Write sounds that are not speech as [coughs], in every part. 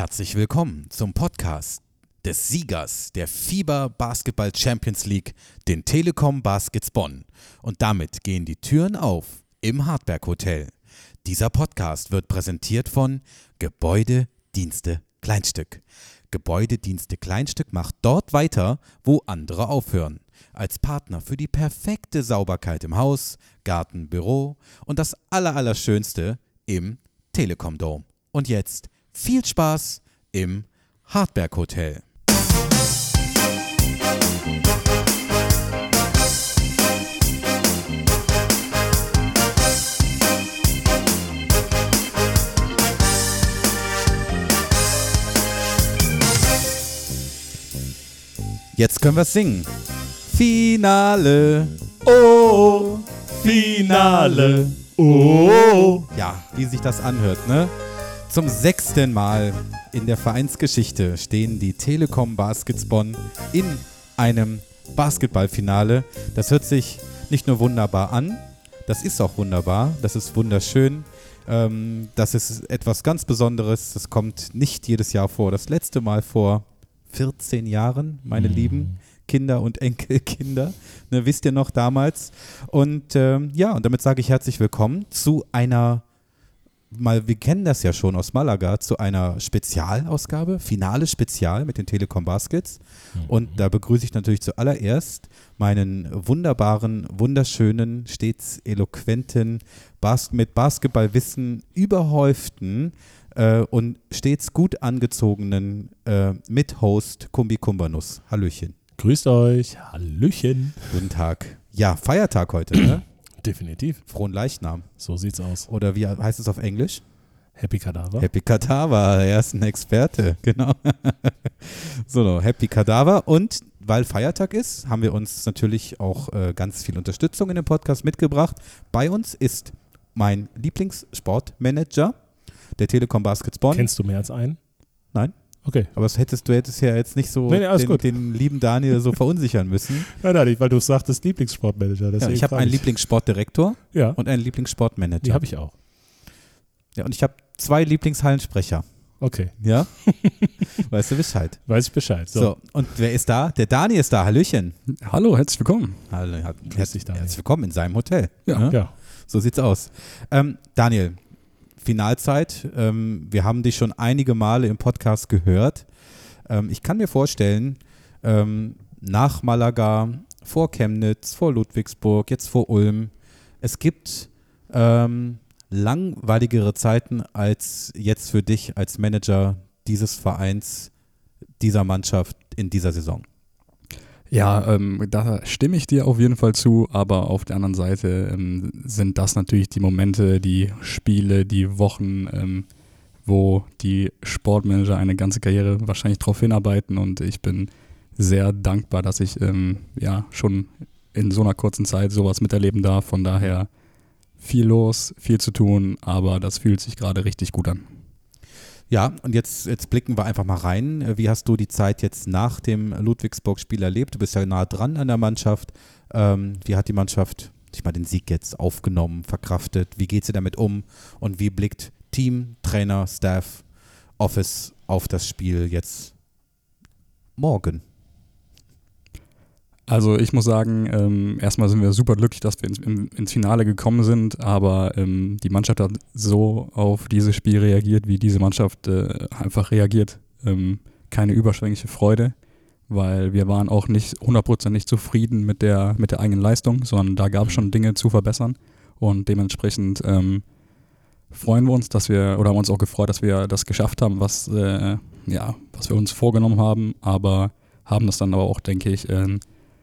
Herzlich willkommen zum Podcast des Siegers der FIBA Basketball Champions League, den Telekom Baskets Bonn. Und damit gehen die Türen auf im Hartberg Hotel. Dieser Podcast wird präsentiert von Gebäudedienste Kleinstück. Gebäudedienste Kleinstück macht dort weiter, wo andere aufhören. Als Partner für die perfekte Sauberkeit im Haus, Garten, Büro und das Allerallerschönste im Telekom Dome. Und jetzt viel Spaß im Hartberg Hotel. Jetzt können wir singen. Finale. Oh, Finale. Oh. Ja, wie sich das anhört, ne? Zum sechsten Mal in der Vereinsgeschichte stehen die Telekom Baskets Bonn in einem Basketballfinale. Das hört sich nicht nur wunderbar an, das ist auch wunderbar, das ist wunderschön. Ähm, das ist etwas ganz Besonderes. Das kommt nicht jedes Jahr vor. Das letzte Mal vor 14 Jahren, meine Mhm. lieben Kinder und Enkelkinder. Ne, wisst ihr noch damals? Und ähm, ja, und damit sage ich herzlich willkommen zu einer, mal, wir kennen das ja schon aus Malaga, zu einer Spezialausgabe, Finale Spezial mit den Telekom Baskets. Und da begrüße ich natürlich zuallererst meinen wunderbaren, wunderschönen, stets eloquenten, Bas mit Basketballwissen überhäuften äh, und stets gut angezogenen äh, Mithost Kumbi Kumbanus. Hallöchen. Grüßt euch. Hallöchen. Guten Tag. Ja, Feiertag heute, ne? Definitiv. Frohen Leichnam. So sieht's aus. Oder wie heißt es auf Englisch? Happy Kadaver. Happy Kadaver, er ist ein Experte, [laughs] genau. so, Happy Kadaver. Und weil Feiertag ist, haben wir uns natürlich auch äh, ganz viel Unterstützung in dem Podcast mitgebracht. Bei uns ist mein Lieblingssportmanager, der Telekom Baskets Bonn. Kennst du mehr als einen? Nein. Okay. Aber das hättest du hättest ja jetzt nicht so Nee, nee, den, gut. den lieben Daniel so [laughs] verunsichern müssen. Nein, nein, weil du sagtest Lieblingssportmanager. Ja, ich habe einen Lieblingssportdirektor Ja, und einen Lieblingssportmanager. die habe ich auch. Ja, und ich habe zwei Lieblingshallensprecher. Okay. Ja? [laughs] weißt du Bescheid. Weiß ich Bescheid. So. So. und wer ist da? Der Dani ist da. Hallöchen. Hallo, herzlich willkommen. Hallo, Grüß dich, Daniel. Herzlich willkommen in seinem Hotel. Ja. Ne? Ja. So sieht's aus. Ähm, Daniel, Finalzeit. Ähm, wir haben dich schon einige Male im Podcast gehört. Ähm, ich kann mir vorstellen, ähm, nach Malaga, vor Chemnitz, vor Ludwigsburg, jetzt vor Ulm, es gibt ähm, langweiligere Zeiten als jetzt für dich als Manager dieses Vereins, dieser Mannschaft in dieser Saison. Ja, ähm, da stimme ich dir auf jeden Fall zu, aber auf der anderen Seite ähm, sind das natürlich die Momente, die Spiele, die Wochen, ähm, wo die Sportmanager eine ganze Karriere wahrscheinlich darauf hinarbeiten und ich bin sehr dankbar, dass ich ähm, ja schon in so einer kurzen Zeit sowas miterleben darf. Von daher viel los, viel zu tun, aber das fühlt sich gerade richtig gut an. Ja, und jetzt, jetzt blicken wir einfach mal rein. Äh, Wie hast du die Zeit jetzt nach dem Ludwigsburg-Spiel erlebt? Du bist ja nah dran an der Mannschaft. Ähm, wie hat die Mannschaft sich mal den Sieg jetzt aufgenommen, verkraftet? Wie geht sie damit um? Und wie blickt Team, Trainer, Staff, Office auf das Spiel jetzt morgen? Also ich muss sagen, ähm, erstmal sind wir super glücklich, dass wir ins, ins Finale gekommen sind, aber ähm, die Mannschaft hat so auf dieses Spiel reagiert, wie diese Mannschaft äh, einfach reagiert. Ähm, keine überschwängliche Freude, weil wir waren auch nicht hundertprozentig zufrieden mit der, mit der eigenen Leistung, sondern da gab es schon Dinge zu verbessern und dementsprechend ähm, freuen wir uns, dass wir, oder haben uns auch gefreut, dass wir das geschafft haben, was, äh, ja, was wir uns vorgenommen haben, aber haben das dann aber auch, denke ich, ähm,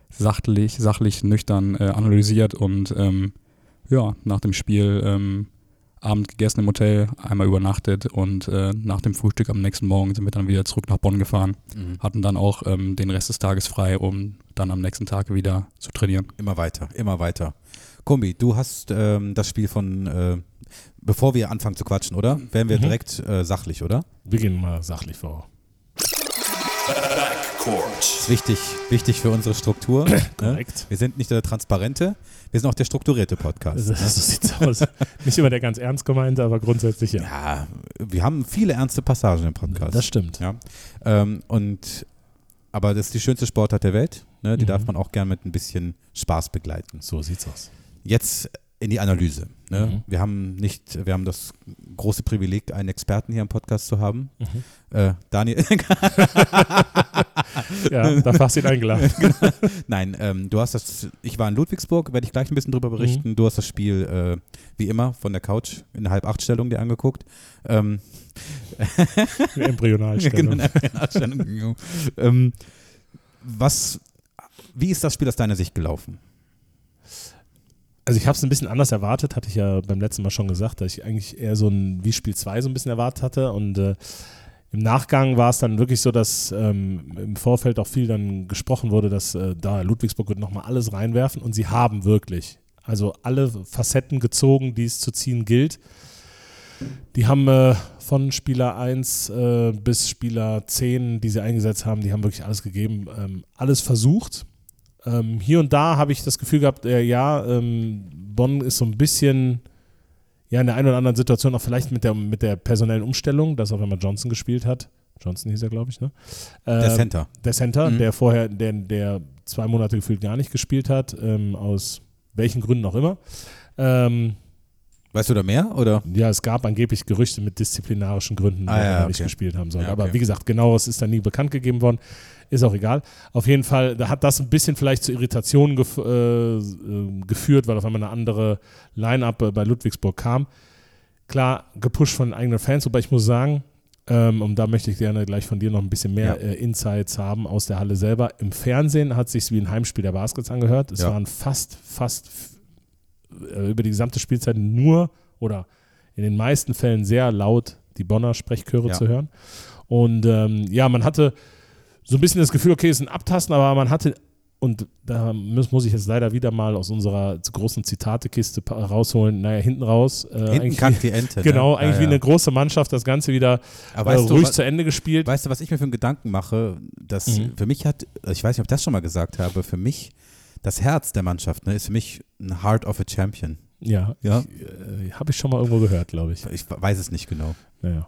sachlich, sachlich nüchtern äh, analysiert und ähm, ja, nach dem Spiel ähm, Abend gegessen im Hotel, einmal übernachtet und äh, nach dem Frühstück am nächsten Morgen sind wir dann wieder zurück nach Bonn gefahren, hatten dann auch ähm, den Rest des Tages frei, um dann am nächsten Tag wieder zu trainieren. Immer weiter, immer weiter. Kumbi, du hast ähm, das Spiel von, äh, bevor wir anfangen zu quatschen, oder? Werden wir Mhm. direkt äh, sachlich, oder? Wir gehen mal sachlich vor. Das ist wichtig, wichtig für unsere Struktur. [coughs] ne? Korrekt. Wir sind nicht der transparente, wir sind auch der strukturierte Podcast. So sieht's aus. Nicht immer der ganz ernst gemeinte, aber grundsätzlich ja. Ja, wir haben viele ernste Passagen im Podcast. Das stimmt. Ja. Ähm, und aber das ist die schönste Sportart der Welt. Ne? Die Mhm. darf man auch gern mit ein bisschen Spaß begleiten. So sieht's aus. Jetzt in die Analyse. Ne? Mhm. Wir haben nicht, wir haben das große Privileg, einen Experten hier im Podcast zu haben. Mhm. Äh, Daniel, [laughs] Ja, da hast du ihn eingeladen. nein, ähm, du hast das, ich war in Ludwigsburg, werde ich gleich ein bisschen drüber berichten. Du hast das Spiel äh, wie immer von der Couch in der Halb-Acht-Stellung dir angeguckt. Ähm, Embryonalstellung. [laughs] Genau, in der Stellung. [laughs] ähm, was, wie ist das Spiel aus deiner Sicht gelaufen? Also ich habe es ein bisschen anders erwartet, hatte ich ja beim letzten Mal schon gesagt, dass ich eigentlich eher so ein wie Spiel 2 so ein bisschen erwartet hatte und äh, im Nachgang war es dann wirklich so, dass ähm, im Vorfeld auch viel dann gesprochen wurde, dass äh, da Ludwigsburg wird nochmal alles reinwerfen und sie haben wirklich. Also alle Facetten gezogen, die es zu ziehen gilt. Die haben äh, von Spieler 1 äh, bis Spieler 10, die sie eingesetzt haben, die haben wirklich alles gegeben, ähm, alles versucht. Ähm, hier und da habe ich das Gefühl gehabt, äh, ja, ähm, Bonn ist so ein bisschen ja in der einen oder anderen Situation auch vielleicht mit der, mit der personellen Umstellung, dass auch wenn man Johnson gespielt hat, Johnson hieß er, glaube ich, ne? Der Ähm, Center. der Center, Mhm. der vorher, der, der zwei Monate gefühlt gar nicht gespielt hat, ähm, aus welchen Gründen auch immer. Ähm, Weißt du da mehr? Oder? ja, es gab angeblich Gerüchte mit disziplinarischen Gründen, Ah, warum ja, er nicht okay. gespielt haben soll. Ja, Aber okay. wie gesagt, genaueres ist da nie bekannt gegeben worden. Ist auch egal. Auf jeden Fall, da hat das ein bisschen vielleicht zu Irritationen gef äh, äh, geführt, weil auf einmal eine andere Line-Up äh, bei Ludwigsburg kam. Klar, gepusht von eigenen Fans, wobei ich muss sagen, ähm, und da möchte ich gerne gleich von dir noch ein bisschen mehr Ja. äh, Insights haben aus der Halle selber. Im Fernsehen hat sich wie ein Heimspiel der Baskets angehört. Es Ja. waren fast, fast äh, über die gesamte Spielzeit nur oder in den meisten Fällen sehr laut die Bonner Sprechchöre Ja. zu hören. Und ähm, ja, man hatte so ein bisschen das Gefühl, okay, es ist ein Abtasten, aber man hatte, und da muss, muss ich jetzt leider wieder mal aus unserer großen Zitatekiste rausholen, naja, hinten raus. Äh, Hinten kackt die Ente. [laughs] Genau, ne? eigentlich ja, wie ja. eine große Mannschaft das Ganze wieder äh, du, ruhig was, zu Ende gespielt. weißt du, was ich mir für einen Gedanken mache? Dass Mhm. für mich hat, ich weiß nicht, ob ich das schon mal gesagt habe, für mich das Herz der Mannschaft ne, ist für mich ein Heart of a Champion. Ja, Ja. äh, habe ich schon mal irgendwo gehört, glaube ich. Ich weiß es nicht genau. Naja.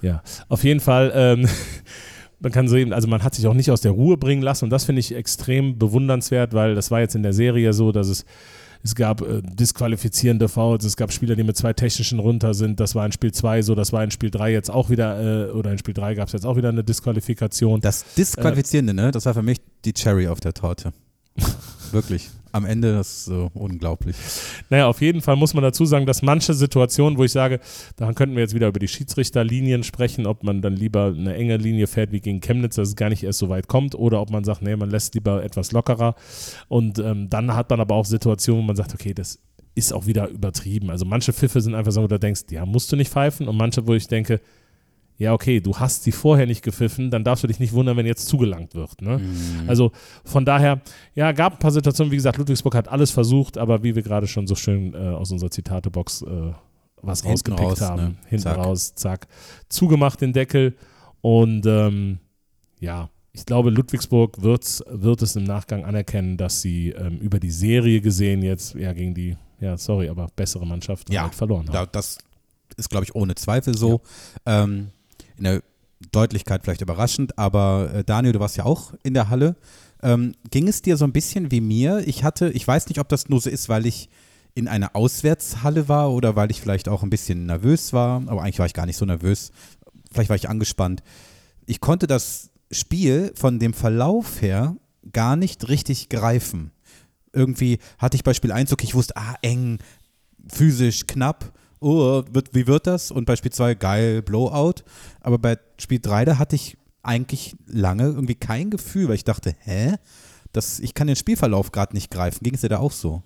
Ja, auf jeden Fall, ähm, [laughs] man kann sehen, also man hat sich auch nicht aus der Ruhe bringen lassen und das finde ich extrem bewundernswert, weil das war jetzt in der Serie so, dass es es gab äh, disqualifizierende Fouls, es gab Spieler, die mit zwei technischen runter sind. Das war in Spiel 2 so, das war in Spiel 3 jetzt auch wieder, äh, oder in Spiel 3 gab es jetzt auch wieder eine Disqualifikation. Das Disqualifizierende, ne, das war für mich die Cherry auf der Torte. [laughs] Wirklich. Am Ende, das so unglaublich. Naja, auf jeden Fall muss man dazu sagen, dass manche Situationen, wo ich sage, da könnten wir jetzt wieder über die Schiedsrichterlinien sprechen, ob man dann lieber eine enge Linie fährt wie gegen Chemnitz, dass es gar nicht erst so weit kommt, oder ob man sagt, nee, man lässt lieber etwas lockerer. Und ähm, dann hat man aber auch Situationen, wo man sagt, okay, das ist auch wieder übertrieben. Also manche Pfiffe sind einfach so, wo du denkst, ja, musst du nicht pfeifen. Und manche, wo ich denke, ja, okay, du hast sie vorher nicht gepfiffen, dann darfst du dich nicht wundern, wenn jetzt zugelangt wird. Ne? Mhm. Also von daher, ja, gab ein paar Situationen, wie gesagt, Ludwigsburg hat alles versucht, aber wie wir gerade schon so schön äh, aus unserer Zitatebox äh, was Hinten rausgepickt raus, haben. ne? Hinten Zack. raus, zack. Zugemacht den Deckel und ähm, ja, ich glaube, Ludwigsburg wird's, wird es im Nachgang anerkennen, dass sie ähm, über die Serie gesehen jetzt ja gegen die, ja, sorry, aber bessere Mannschaft Ja, halt verloren haben. Da, das ist, glaube ich, ohne Zweifel so. Ähm, in der Deutlichkeit vielleicht überraschend, aber äh, Daniel, du warst ja auch in der Halle. Ähm, ging es dir so ein bisschen wie mir? Ich hatte, ich weiß nicht, ob das nur so ist, weil ich in einer Auswärtshalle war oder weil ich vielleicht auch ein bisschen nervös war, aber eigentlich war ich gar nicht so nervös. Vielleicht war ich angespannt. Ich konnte das Spiel von dem Verlauf her gar nicht richtig greifen. Irgendwie hatte ich bei Spiel 1, okay, ich wusste, ah, eng, physisch knapp. Oh, wird, wie wird das? Und bei Spiel 2 geil, Blowout. Aber bei Spiel 3, da hatte ich eigentlich lange irgendwie kein Gefühl, weil ich dachte, hä? Das, ich kann den Spielverlauf gerade nicht greifen. Ging es dir da auch so?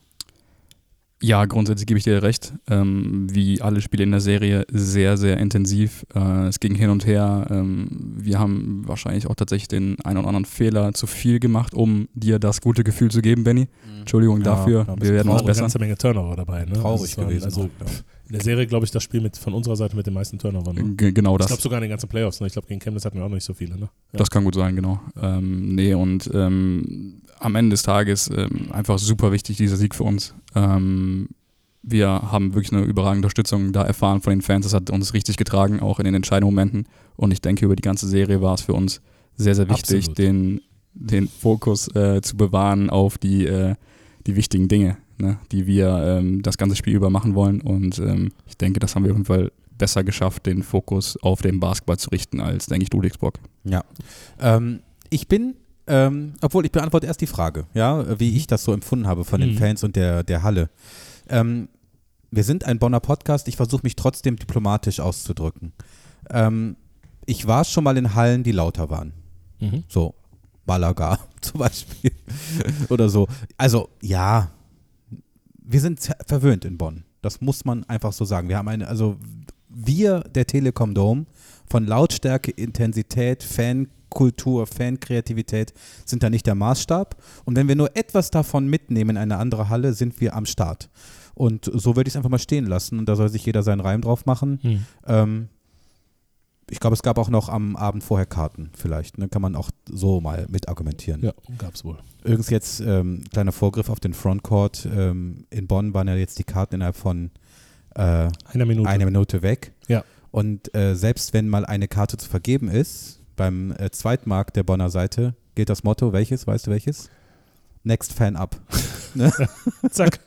Ja, grundsätzlich gebe ich dir recht. Ähm, wie alle Spiele in der Serie sehr, sehr intensiv. Äh, es ging hin und her. Ähm, wir haben wahrscheinlich auch tatsächlich den einen oder anderen Fehler zu viel gemacht, um dir das gute Gefühl zu geben, Benny. Entschuldigung Ja, dafür. wir werden uns auch eine besser. ganze Menge Turnover dabei. Ne? Traurig gewesen Also, ja. In der Serie, glaube ich, das Spiel mit, von unserer Seite mit den meisten Turnovern. Ne? Genau Ich das. glaube sogar in den ganzen Playoffs. Ne? Ich glaube, gegen Chemnitz hatten wir auch noch nicht so viele. Ne? Ja. Das kann gut sein, genau. Ähm, nee, und ähm, am Ende des Tages ähm, einfach super wichtig, dieser Sieg für uns. Ähm, wir haben wirklich eine überragende Unterstützung da erfahren von den Fans. Das hat uns richtig getragen, auch in den entscheidenden Momenten. Und ich denke, über die ganze Serie war es für uns sehr, sehr wichtig, Absolut. den, den Fokus äh, zu bewahren auf die, äh, die wichtigen Dinge, ne, die wir ähm, das ganze Spiel über machen wollen. Und ähm, ich denke, das haben wir auf jeden Fall besser geschafft, den Fokus auf den Basketball zu richten, als, denke ich, Ludwigsburg. Ja. Ähm, ich bin, ähm, obwohl ich beantworte erst die Frage, ja, wie ich das so empfunden habe von den Mhm. Fans und der, der Halle. Ähm, wir sind ein Bonner Podcast, ich versuche mich trotzdem diplomatisch auszudrücken. Ähm, ich war schon mal in Hallen, die lauter waren. Mhm. So, Malaga [laughs] zum Beispiel. Oder so. Also, ja, wir sind ver- verwöhnt in Bonn. Das muss man einfach so sagen. Wir haben eine, also wir, der Telekom Dome, von Lautstärke, Intensität, Fankultur, Fankreativität sind da nicht der Maßstab. Und wenn wir nur etwas davon mitnehmen in eine andere Halle, sind wir am Start. Und so würde ich es einfach mal stehen lassen. Und da soll sich jeder seinen Reim drauf machen. Mhm. Ähm, ich glaube, es gab auch noch am Abend vorher Karten, vielleicht. Ne? Kann man auch so mal mit argumentieren. Ja, gab's wohl. Übrigens jetzt ähm, kleiner Vorgriff auf den Frontcourt. Ähm, in Bonn waren ja jetzt die Karten innerhalb von äh, Einer Minute. einer Minute weg. Ja. Und äh, selbst wenn mal eine Karte zu vergeben ist, beim äh, Zweitmarkt der Bonner Seite gilt das Motto, welches, weißt du welches? Next Fan up. [laughs] Zack.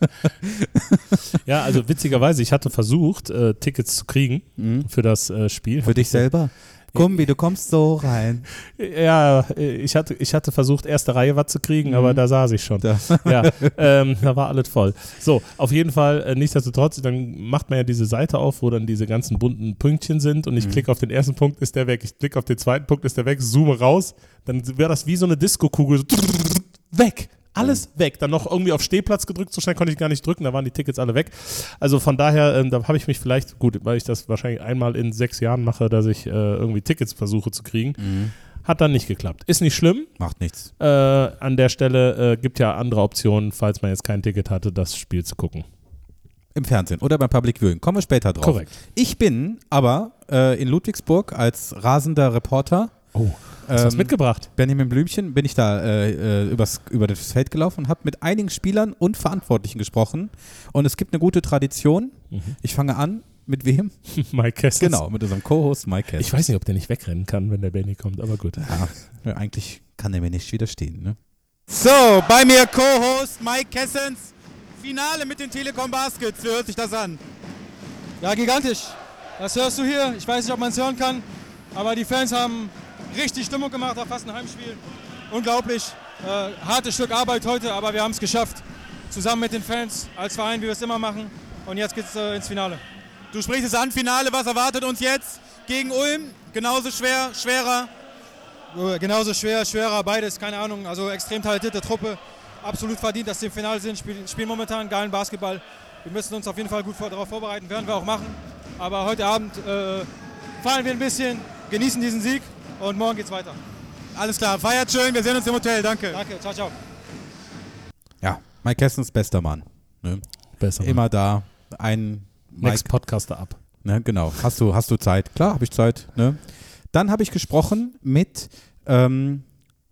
ja, also witzigerweise, ich hatte versucht, äh, Tickets zu kriegen Mhm. für das äh, Spiel. Für dich selber? Kumbi, du kommst so rein. [laughs] Ja, äh, ich hatte, ich hatte versucht, erste Reihe was zu kriegen, Mhm. aber da saß ich schon. Da. Ja, ähm, da war alles voll. So, auf jeden Fall, äh, nichtsdestotrotz, dann macht man ja diese Seite auf, wo dann diese ganzen bunten Pünktchen sind und ich Mhm. klicke auf den ersten Punkt, ist der weg. Ich klicke auf den zweiten Punkt, ist der weg, zoome raus, dann wäre das wie so eine Disco-Kugel. So [laughs] weg. Alles weg. Dann noch irgendwie auf Stehplatz gedrückt, so schnell konnte ich gar nicht drücken, da waren die Tickets alle weg. Also von daher, ähm, da habe ich mich vielleicht, gut, weil ich das wahrscheinlich einmal in sechs Jahren mache, dass ich äh, irgendwie Tickets versuche zu kriegen. Mhm. Hat dann nicht geklappt. Ist nicht schlimm. Macht nichts. Äh, an der Stelle äh, gibt ja andere Optionen, falls man jetzt kein Ticket hatte, das Spiel zu gucken. Im Fernsehen oder beim Public Viewing. Kommen wir später drauf. Korrekt. Ich bin aber äh, in Ludwigsburg als rasender Reporter. Oh, hast du was ähm, mitgebracht? Benjamin Blümchen bin ich da äh, äh, übers, über das Feld gelaufen und habe mit einigen Spielern und Verantwortlichen gesprochen. Und es gibt eine gute Tradition. Mhm. Ich fange an. Mit wem? [laughs] Mike Kessels. Genau, mit unserem Co-Host Mike Hess. Ich weiß nicht, ob der nicht wegrennen kann, wenn der Benny kommt, aber gut. Ja, ja, eigentlich kann er mir nicht widerstehen. Ne? So, bei mir Co-Host Mike Kessens. Finale mit den Telekom Baskets. Wie hört sich das an? Ja, gigantisch. Das hörst du hier. Ich weiß nicht, ob man es hören kann, aber die Fans haben richtig Stimmung gemacht, war fast ein Heimspiel. Unglaublich. Äh, hartes Stück Arbeit heute, aber wir haben es geschafft. Zusammen mit den Fans, als Verein, wie wir es immer machen. Und jetzt geht's äh, ins Finale. Du sprichst es an, Finale. Was erwartet uns jetzt gegen Ulm? Genauso schwer, schwerer. Äh, genauso schwer, schwerer, beides, keine Ahnung. Also extrem talentierte Truppe. Absolut verdient, dass sie im Finale sind. Spielen, spielen momentan geilen Basketball. Wir müssen uns auf jeden Fall gut vor, darauf vorbereiten, werden wir auch machen. Aber heute Abend äh, feiern wir ein bisschen, genießen diesen Sieg und morgen geht's weiter. Alles klar, feiert schön. Wir sehen uns im Hotel. Danke. Danke, ciao, ciao. Ja, Mike Kessens, bester Mann. Ne? Besser. Immer da. Ein Mike Next Podcaster ab. Ne, genau. Hast du, hast du Zeit? Klar, habe ich Zeit. Ne? Dann habe ich gesprochen mit ähm,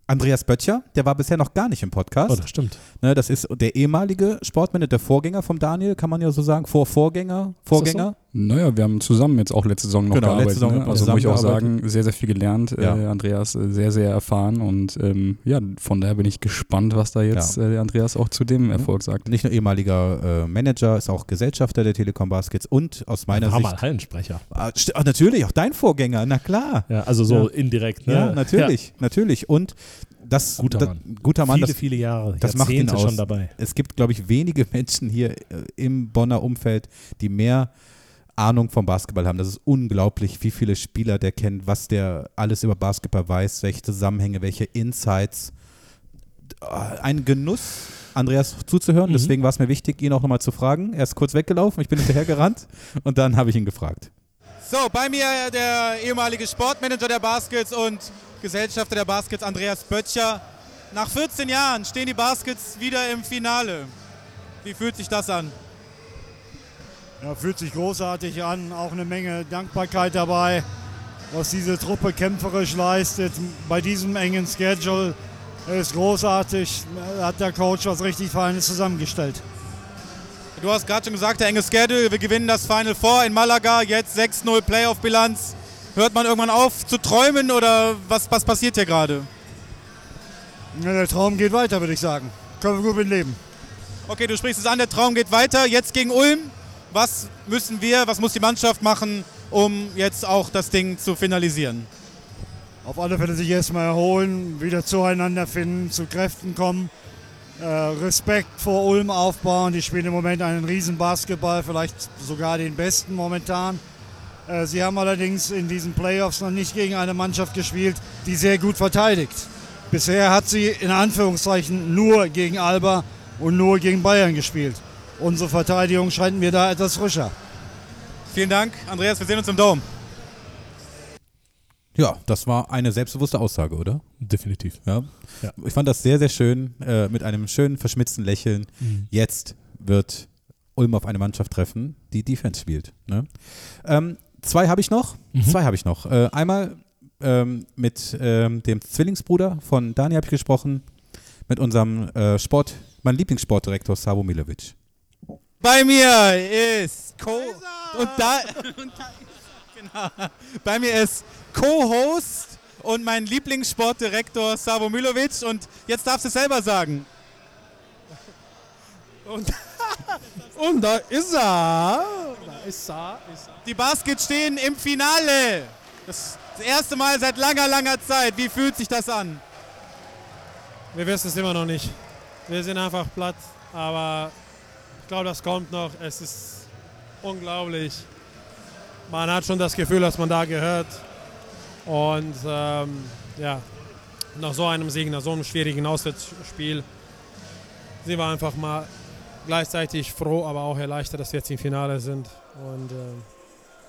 Andreas Böttcher. Der war bisher noch gar nicht im Podcast. Oh, das stimmt. Ne, das ist der ehemalige Sportmanager, der Vorgänger vom Daniel, kann man ja so sagen. Vor Vorgänger, Vorgänger. Naja, wir haben zusammen jetzt auch letzte Saison noch Genau, gearbeitet. letzte Saison ne? Also muss ich auch sagen, sehr, sehr viel gelernt. Ja. Äh, Andreas äh, sehr, sehr erfahren und ähm, ja, von daher bin ich gespannt, was da jetzt Ja. äh, Andreas auch zu dem Erfolg sagt. Nicht nur ehemaliger äh, Manager, ist auch Gesellschafter der Telekom Baskets und aus meiner war Sicht. mal Hallensprecher. Ah, ah, natürlich, auch dein Vorgänger, na klar. Ja, also so Ja. indirekt, ne? Ja, natürlich, natürlich. Und das Guter da, Mann. guter Mann, viele, das, viele Jahre. das macht ihn aus. schon dabei. es gibt, glaube ich, wenige Menschen hier äh, im Bonner Umfeld, die mehr Ahnung vom Basketball haben. Das ist unglaublich, wie viele Spieler der kennt, was der alles über Basketball weiß, welche Zusammenhänge, welche Insights. Äh, Ein Genuss, Andreas zuzuhören. Mhm. Deswegen war es mir wichtig, ihn auch nochmal zu fragen. Er ist kurz weggelaufen, ich bin hinterhergerannt [laughs] und dann habe ich ihn gefragt. So, bei mir der ehemalige Sportmanager der Baskets und Gesellschafter der Baskets, Andreas Böttcher. Nach 14 Jahren stehen die Baskets wieder im Finale. Wie fühlt sich das an? Ja, fühlt sich großartig an, auch eine Menge Dankbarkeit dabei, was diese Truppe kämpferisch leistet. Bei diesem engen Schedule ist großartig, hat der Coach was richtig Feines zusammengestellt. Du hast gerade schon gesagt, der enge Schedule, wir gewinnen das Final Four in Malaga, jetzt 6-0 Playoff-Bilanz. Hört man irgendwann auf zu träumen oder was, was passiert hier gerade? Ja, der Traum geht weiter, würde ich sagen. Können wir gut mit leben. Okay, du sprichst es an, der Traum geht weiter. Jetzt gegen Ulm. Was müssen wir, was muss die Mannschaft machen, um jetzt auch das Ding zu finalisieren? Auf alle Fälle sich erstmal erholen, wieder zueinander finden, zu Kräften kommen. Äh, Respekt vor Ulm aufbauen. Die spielen im Moment einen riesen Basketball, vielleicht sogar den besten momentan. Äh, sie haben allerdings in diesen Playoffs noch nicht gegen eine Mannschaft gespielt, die sehr gut verteidigt. Bisher hat sie in Anführungszeichen nur gegen Alba und nur gegen Bayern gespielt. Unsere Verteidigung scheint mir da etwas frischer. Vielen Dank, Andreas. Wir sehen uns im Dom. Ja, das war eine selbstbewusste Aussage, oder? Definitiv. Ja. Ja. Ich fand das sehr, sehr schön, äh, mit einem schönen, verschmitzten Lächeln. Mhm. Jetzt wird Ulm auf eine Mannschaft treffen, die Defense spielt. Ne? Ähm, zwei habe ich noch. Mhm. Zwei habe ich noch. Äh, einmal ähm, mit ähm, dem Zwillingsbruder von Dani habe ich gesprochen, mit unserem äh, Sport, mein Lieblingssportdirektor Savo Milovic. Bei mir ist Co und da, [laughs] und da genau, bei mir ist Co-Host und mein Lieblingssportdirektor Savo Milovic und jetzt darfst du es selber sagen. Und, [laughs] und da ist er. Da ist er. Ist er. Die Baskets stehen im Finale. Das, das erste Mal seit langer, langer Zeit. Wie fühlt sich das an? Wir wissen es immer noch nicht. Wir sind einfach platt, aber glaube, das kommt noch. Es ist unglaublich. Man hat schon das Gefühl, dass man da gehört. Und ähm, ja, nach so einem Sieg, nach so einem schwierigen Auswärtsspiel, sind wir einfach mal gleichzeitig froh, aber auch erleichtert, dass wir jetzt im Finale sind. Und ähm,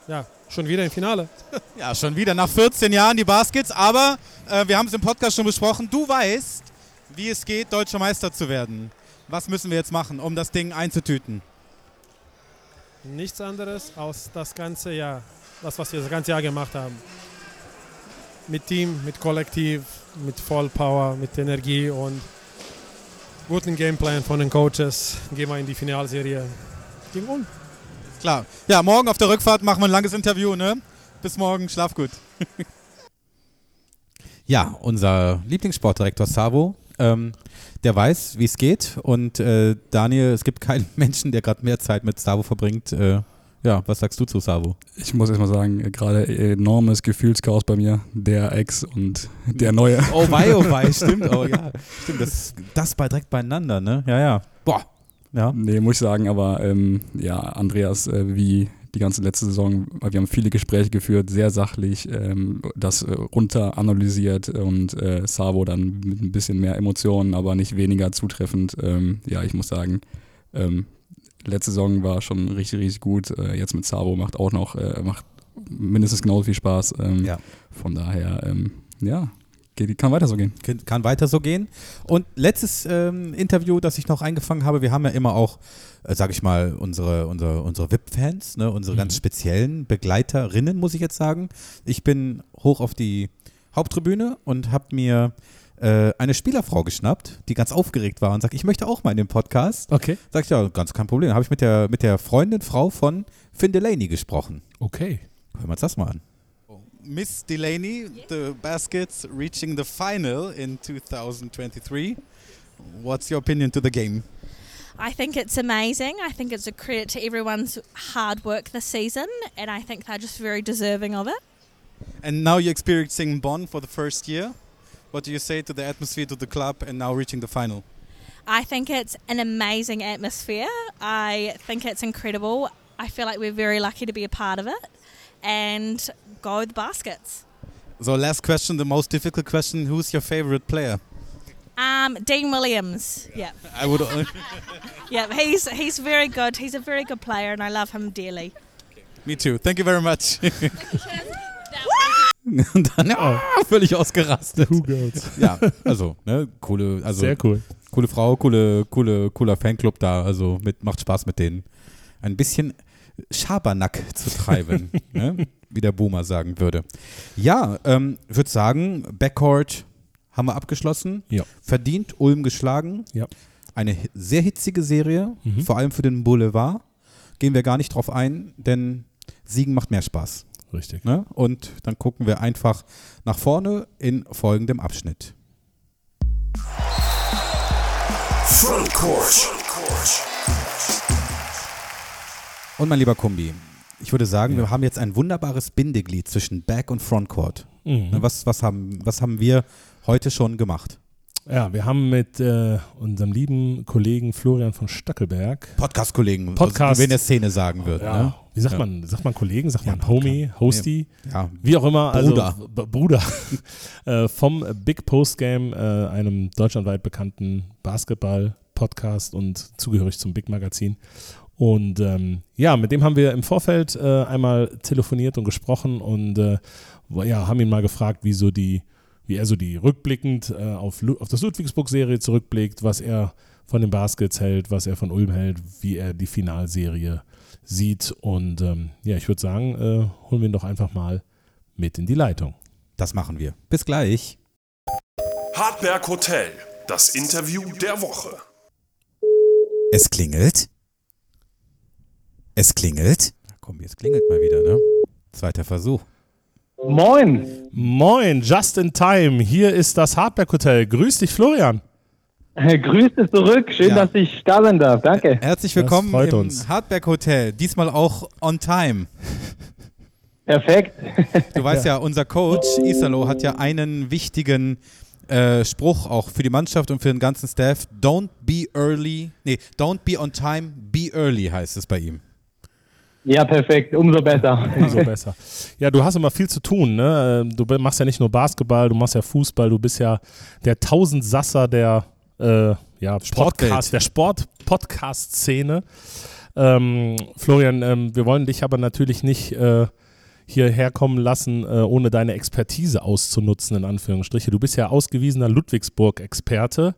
ja, schon wieder im Finale. [laughs] Ja, schon wieder nach 14 Jahren die Baskets. Aber äh, wir haben es im Podcast schon besprochen. Du weißt, wie es geht, deutscher Meister zu werden. Was müssen wir jetzt machen, um das Ding einzutüten? Nichts anderes als das ganze Jahr. Das, was wir das ganze Jahr gemacht haben. Mit Team, mit Kollektiv, mit Vollpower, mit Energie und guten Gameplan von den Coaches gehen wir in die Finalserie gegen Ulm. Klar. Ja, morgen auf der Rückfahrt machen wir ein langes Interview, ne? Bis morgen, schlaf gut. [laughs] ja, unser Lieblingssportdirektor Savo, ähm, der weiß, wie es geht. Und äh, Daniel, es gibt keinen [laughs] Menschen, der gerade mehr Zeit mit Savo verbringt. Äh, ja, was sagst du zu Savo? Ich muss erstmal sagen, gerade enormes Gefühlschaos bei mir. Der Ex und der Neue. Oh wei, oh wei, [laughs] stimmt. Oh ja, stimmt. Das, das bei direkt beieinander, ne? Ja, ja. Boah. Ja. Nee, muss ich sagen, aber ähm, ja, Andreas, äh, wie die ganze letzte Saison, wir haben viele Gespräche geführt, sehr sachlich, ähm, das äh, runter analysiert und äh, Savo dann mit ein bisschen mehr Emotionen, aber nicht weniger zutreffend. Ähm, ja, ich muss sagen, ähm, letzte Saison war schon richtig, richtig gut. Äh, jetzt mit Savo macht auch noch, äh, macht mindestens genauso viel Spaß. Ähm, Ja. Von daher, ähm, ja, kann weiter so gehen. Kann- weiter so gehen. Und letztes ähm, Interview, das ich noch eingefangen habe, wir haben ja immer auch, äh, sage ich mal, unsere, unsere, unsere VIP-Fans, ne, unsere ganz speziellen Begleiterinnen, muss ich jetzt sagen. Ich bin hoch auf die Haupttribüne und habe mir äh, eine Spielerfrau geschnappt, die ganz aufgeregt war und sagt, ich möchte auch mal in den Podcast. Okay. Sag ich, ja, ganz kein Problem. Habe ich mit der, mit der Freundin, Frau von Finn Delaney gesprochen. Okay. Hören wir uns das mal an. Miss Delaney, the Baskets reaching the final in 2023. What's your opinion to the game? I think it's amazing. I think it's a credit to everyone's hard work this season, and I think they're just very deserving of it. And now you're experiencing Bonn for the first year. What do you say to the atmosphere, to the club, and now reaching the final? I think it's an amazing atmosphere. I think it's incredible. I feel like we're very lucky to be a part of it, and go the baskets. So, last question, the most difficult question: Who's your favorite player? Um, Dean Williams. Yeah, I would. [laughs] yeah, he's he's very good. He's a very good player, and I love him dearly. Me too. Thank you very much. Und [laughs] [laughs] dann ah, völlig ausgerastet. Who girls. Ja, also, ne, coole, also Sehr cool. coole Frau, coole, coole, cooler Fanclub da. Also mit, macht Spaß mit denen. Ein bisschen Schabernack zu treiben, ne? Wie der Boomer sagen würde. Ja, ähm, würde sagen, Backcourt haben wir abgeschlossen. Ja. Verdient Ulm geschlagen. Ja. Eine sehr hitzige Serie, Mhm. vor allem für den Boulevard. Gehen wir gar nicht drauf ein, denn Siegen macht mehr Spaß. Richtig. Ne? Und dann gucken wir einfach nach vorne in folgendem Abschnitt. Frontcourt. Und mein lieber Kumbi, ich würde sagen, wir haben jetzt ein wunderbares Bindeglied zwischen Back- und Frontcourt. Mhm. Ne, Was, was, haben, was haben wir heute schon gemacht? Ja, wir haben mit äh, unserem lieben Kollegen Florian von Stackelberg Podcast-Kollegen, Podcast. also, wer in der Szene sagen wird. Ja. Ne? Wie sagt Ja. man? Sagt man Kollegen? Sagt Ja, man Homie, Hosty? Ja, Wie auch immer. Bruder. Also, Bruder. [laughs] äh, vom Big Post Game, äh, einem deutschlandweit bekannten Basketball-Podcast und zugehörig zum Big Magazin. Und ähm, ja, mit dem haben wir im Vorfeld äh, einmal telefoniert und gesprochen und äh, ja, haben ihn mal gefragt, wie so die, wie er so die rückblickend äh, auf, auf das Ludwigsburg-Serie zurückblickt, was er von den Baskets hält, was er von Ulm hält, wie er die Finalserie sieht. Und ähm, ja, ich würde sagen, äh, holen wir ihn doch einfach mal mit in die Leitung. das machen wir. Bis gleich. Hartberg Hotel. Das Interview der Woche. Es klingelt. Es klingelt. Na komm, jetzt klingelt mal wieder, ne? Zweiter Versuch. Moin. Moin, just in time. Hier ist das Hardback Hotel. Grüß dich, Florian. Äh, Grüße zurück. Schön, Ja. dass ich da sein darf. Danke. Herzlich willkommen freut im uns. Hardback Hotel. Diesmal auch on time. Perfekt. Du weißt [laughs] ja, unser Coach Isalo hat ja einen wichtigen äh, Spruch auch für die Mannschaft und für den ganzen Staff. Don't be early. Nee, don't be on time, be early heißt es bei ihm. Ja, perfekt. Umso besser. Umso besser. Ja, du hast immer viel zu tun. Ne? Ähm, Du machst ja nicht nur Basketball, du machst ja Fußball. Du bist ja der Tausendsasser der äh, ja. Podcast, der Sport-Podcast-Szene. Ähm, Florian, ähm, wir wollen dich aber natürlich nicht äh, hierher kommen lassen, äh, ohne deine Expertise auszunutzen, in Anführungsstriche. Du bist ja ausgewiesener Ludwigsburg-Experte.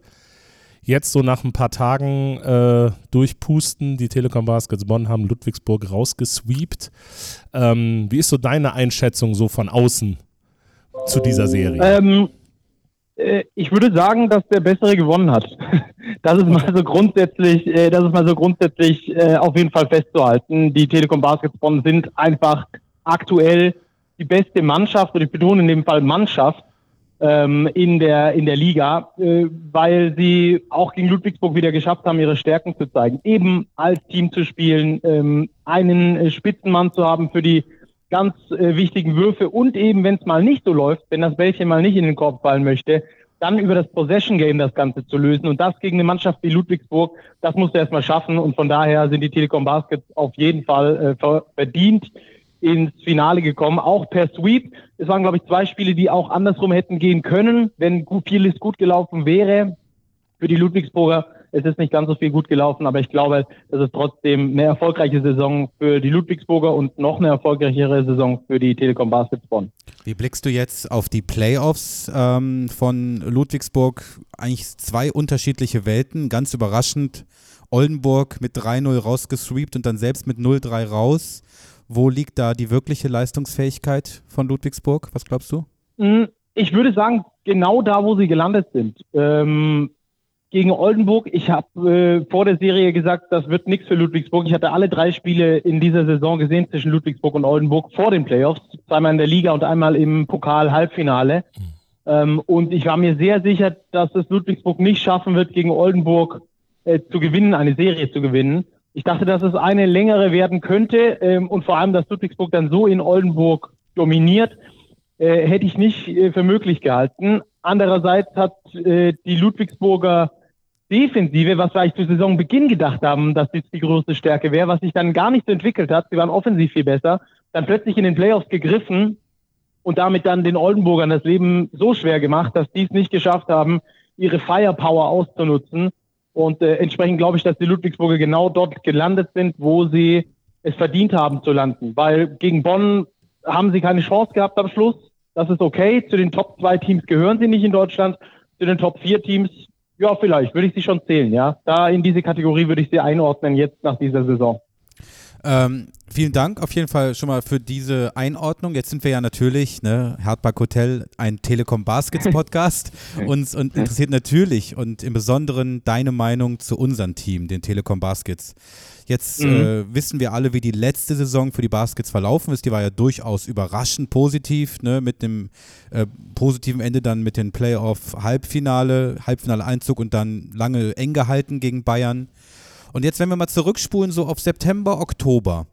Jetzt so nach ein paar Tagen äh, durchpusten, die Telekom Baskets Bonn haben Ludwigsburg rausgesweept. Ähm, wie ist so deine Einschätzung so von außen zu dieser Serie? Ähm, äh, ich würde sagen, dass der Bessere gewonnen hat. [laughs] Das ist mal so grundsätzlich, äh, das ist mal so grundsätzlich äh, auf jeden Fall festzuhalten. Die Telekom Baskets Bonn sind einfach aktuell die beste Mannschaft, und ich betone in dem Fall Mannschaft, ähm, in der in der Liga, äh, weil sie auch gegen Ludwigsburg wieder geschafft haben, ihre Stärken zu zeigen. Eben als Team zu spielen, ähm, einen äh, Spitzenmann zu haben für die ganz äh, wichtigen Würfe. Und eben, wenn es mal nicht so läuft, wenn das Bällchen mal nicht in den Korb fallen möchte, dann über das Possession Game das Ganze zu lösen. Und das gegen eine Mannschaft wie Ludwigsburg, das musst du erstmal schaffen. Und von daher sind die Telekom Baskets auf jeden Fall äh, ver verdient ins Finale gekommen, auch per Sweep. Es waren, glaube ich, zwei Spiele, die auch andersrum hätten gehen können, wenn vieles gut gelaufen wäre für die Ludwigsburger. Es ist nicht ganz so viel gut gelaufen, aber ich glaube, das ist trotzdem eine erfolgreiche Saison für die Ludwigsburger und noch eine erfolgreichere Saison für die Telekom Baskets Bonn. Wie blickst du jetzt auf die Playoffs ähm, von Ludwigsburg? Eigentlich zwei unterschiedliche Welten. Ganz überraschend Oldenburg mit 3-0 rausgesweept und dann selbst mit 0-3 raus. Wo liegt da die wirkliche Leistungsfähigkeit von Ludwigsburg? Was glaubst du? Mm, Ich würde sagen, genau da, wo sie gelandet sind. Ähm, gegen Oldenburg, ich habe äh, vor der Serie gesagt, das wird nichts für Ludwigsburg. Ich hatte alle drei Spiele in dieser Saison gesehen zwischen Ludwigsburg und Oldenburg vor den Playoffs, zweimal in der Liga und einmal im Pokal-Halbfinale. Ähm, und ich war mir sehr sicher, dass es Ludwigsburg nicht schaffen wird, gegen Oldenburg äh, zu gewinnen, eine Serie zu gewinnen. Ich dachte, dass es eine längere werden könnte ähm, und vor allem, dass Ludwigsburg dann so in Oldenburg dominiert, äh, hätte ich nicht äh, für möglich gehalten. Andererseits hat äh, die Ludwigsburger Defensive, was wir eigentlich zu Saisonbeginn gedacht haben, dass das die größte Stärke wäre, was sich dann gar nicht so entwickelt hat, sie waren offensiv viel besser, dann plötzlich in den Playoffs gegriffen und damit dann den Oldenburgern das Leben so schwer gemacht, dass die es nicht geschafft haben, ihre Firepower auszunutzen. Und äh, entsprechend glaube ich, dass die Ludwigsburger genau dort gelandet sind, wo sie es verdient haben zu landen. Weil gegen Bonn haben sie keine Chance gehabt am Schluss. Das ist okay. Zu den Top zwei Teams gehören sie nicht in Deutschland. Zu den Top vier Teams, ja, vielleicht würde ich sie schon zählen, ja. Da in diese Kategorie würde ich sie einordnen jetzt nach dieser Saison. Ähm, vielen Dank auf jeden Fall schon mal für diese Einordnung. Jetzt sind wir ja natürlich, ne, Hardback Hotel, ein Telekom Baskets Podcast. [laughs] Uns und interessiert natürlich und im Besonderen deine Meinung zu unserem Team, den Telekom Baskets. Jetzt mhm. äh, wissen wir alle, wie die letzte Saison für die Baskets verlaufen ist. Die war ja durchaus überraschend positiv, ne, mit dem äh, positiven Ende dann mit den Playoff-Halbfinale, Halbfinale-Einzug und dann lange eng gehalten gegen Bayern. Und jetzt, wenn wir mal zurückspulen, so auf September, Oktober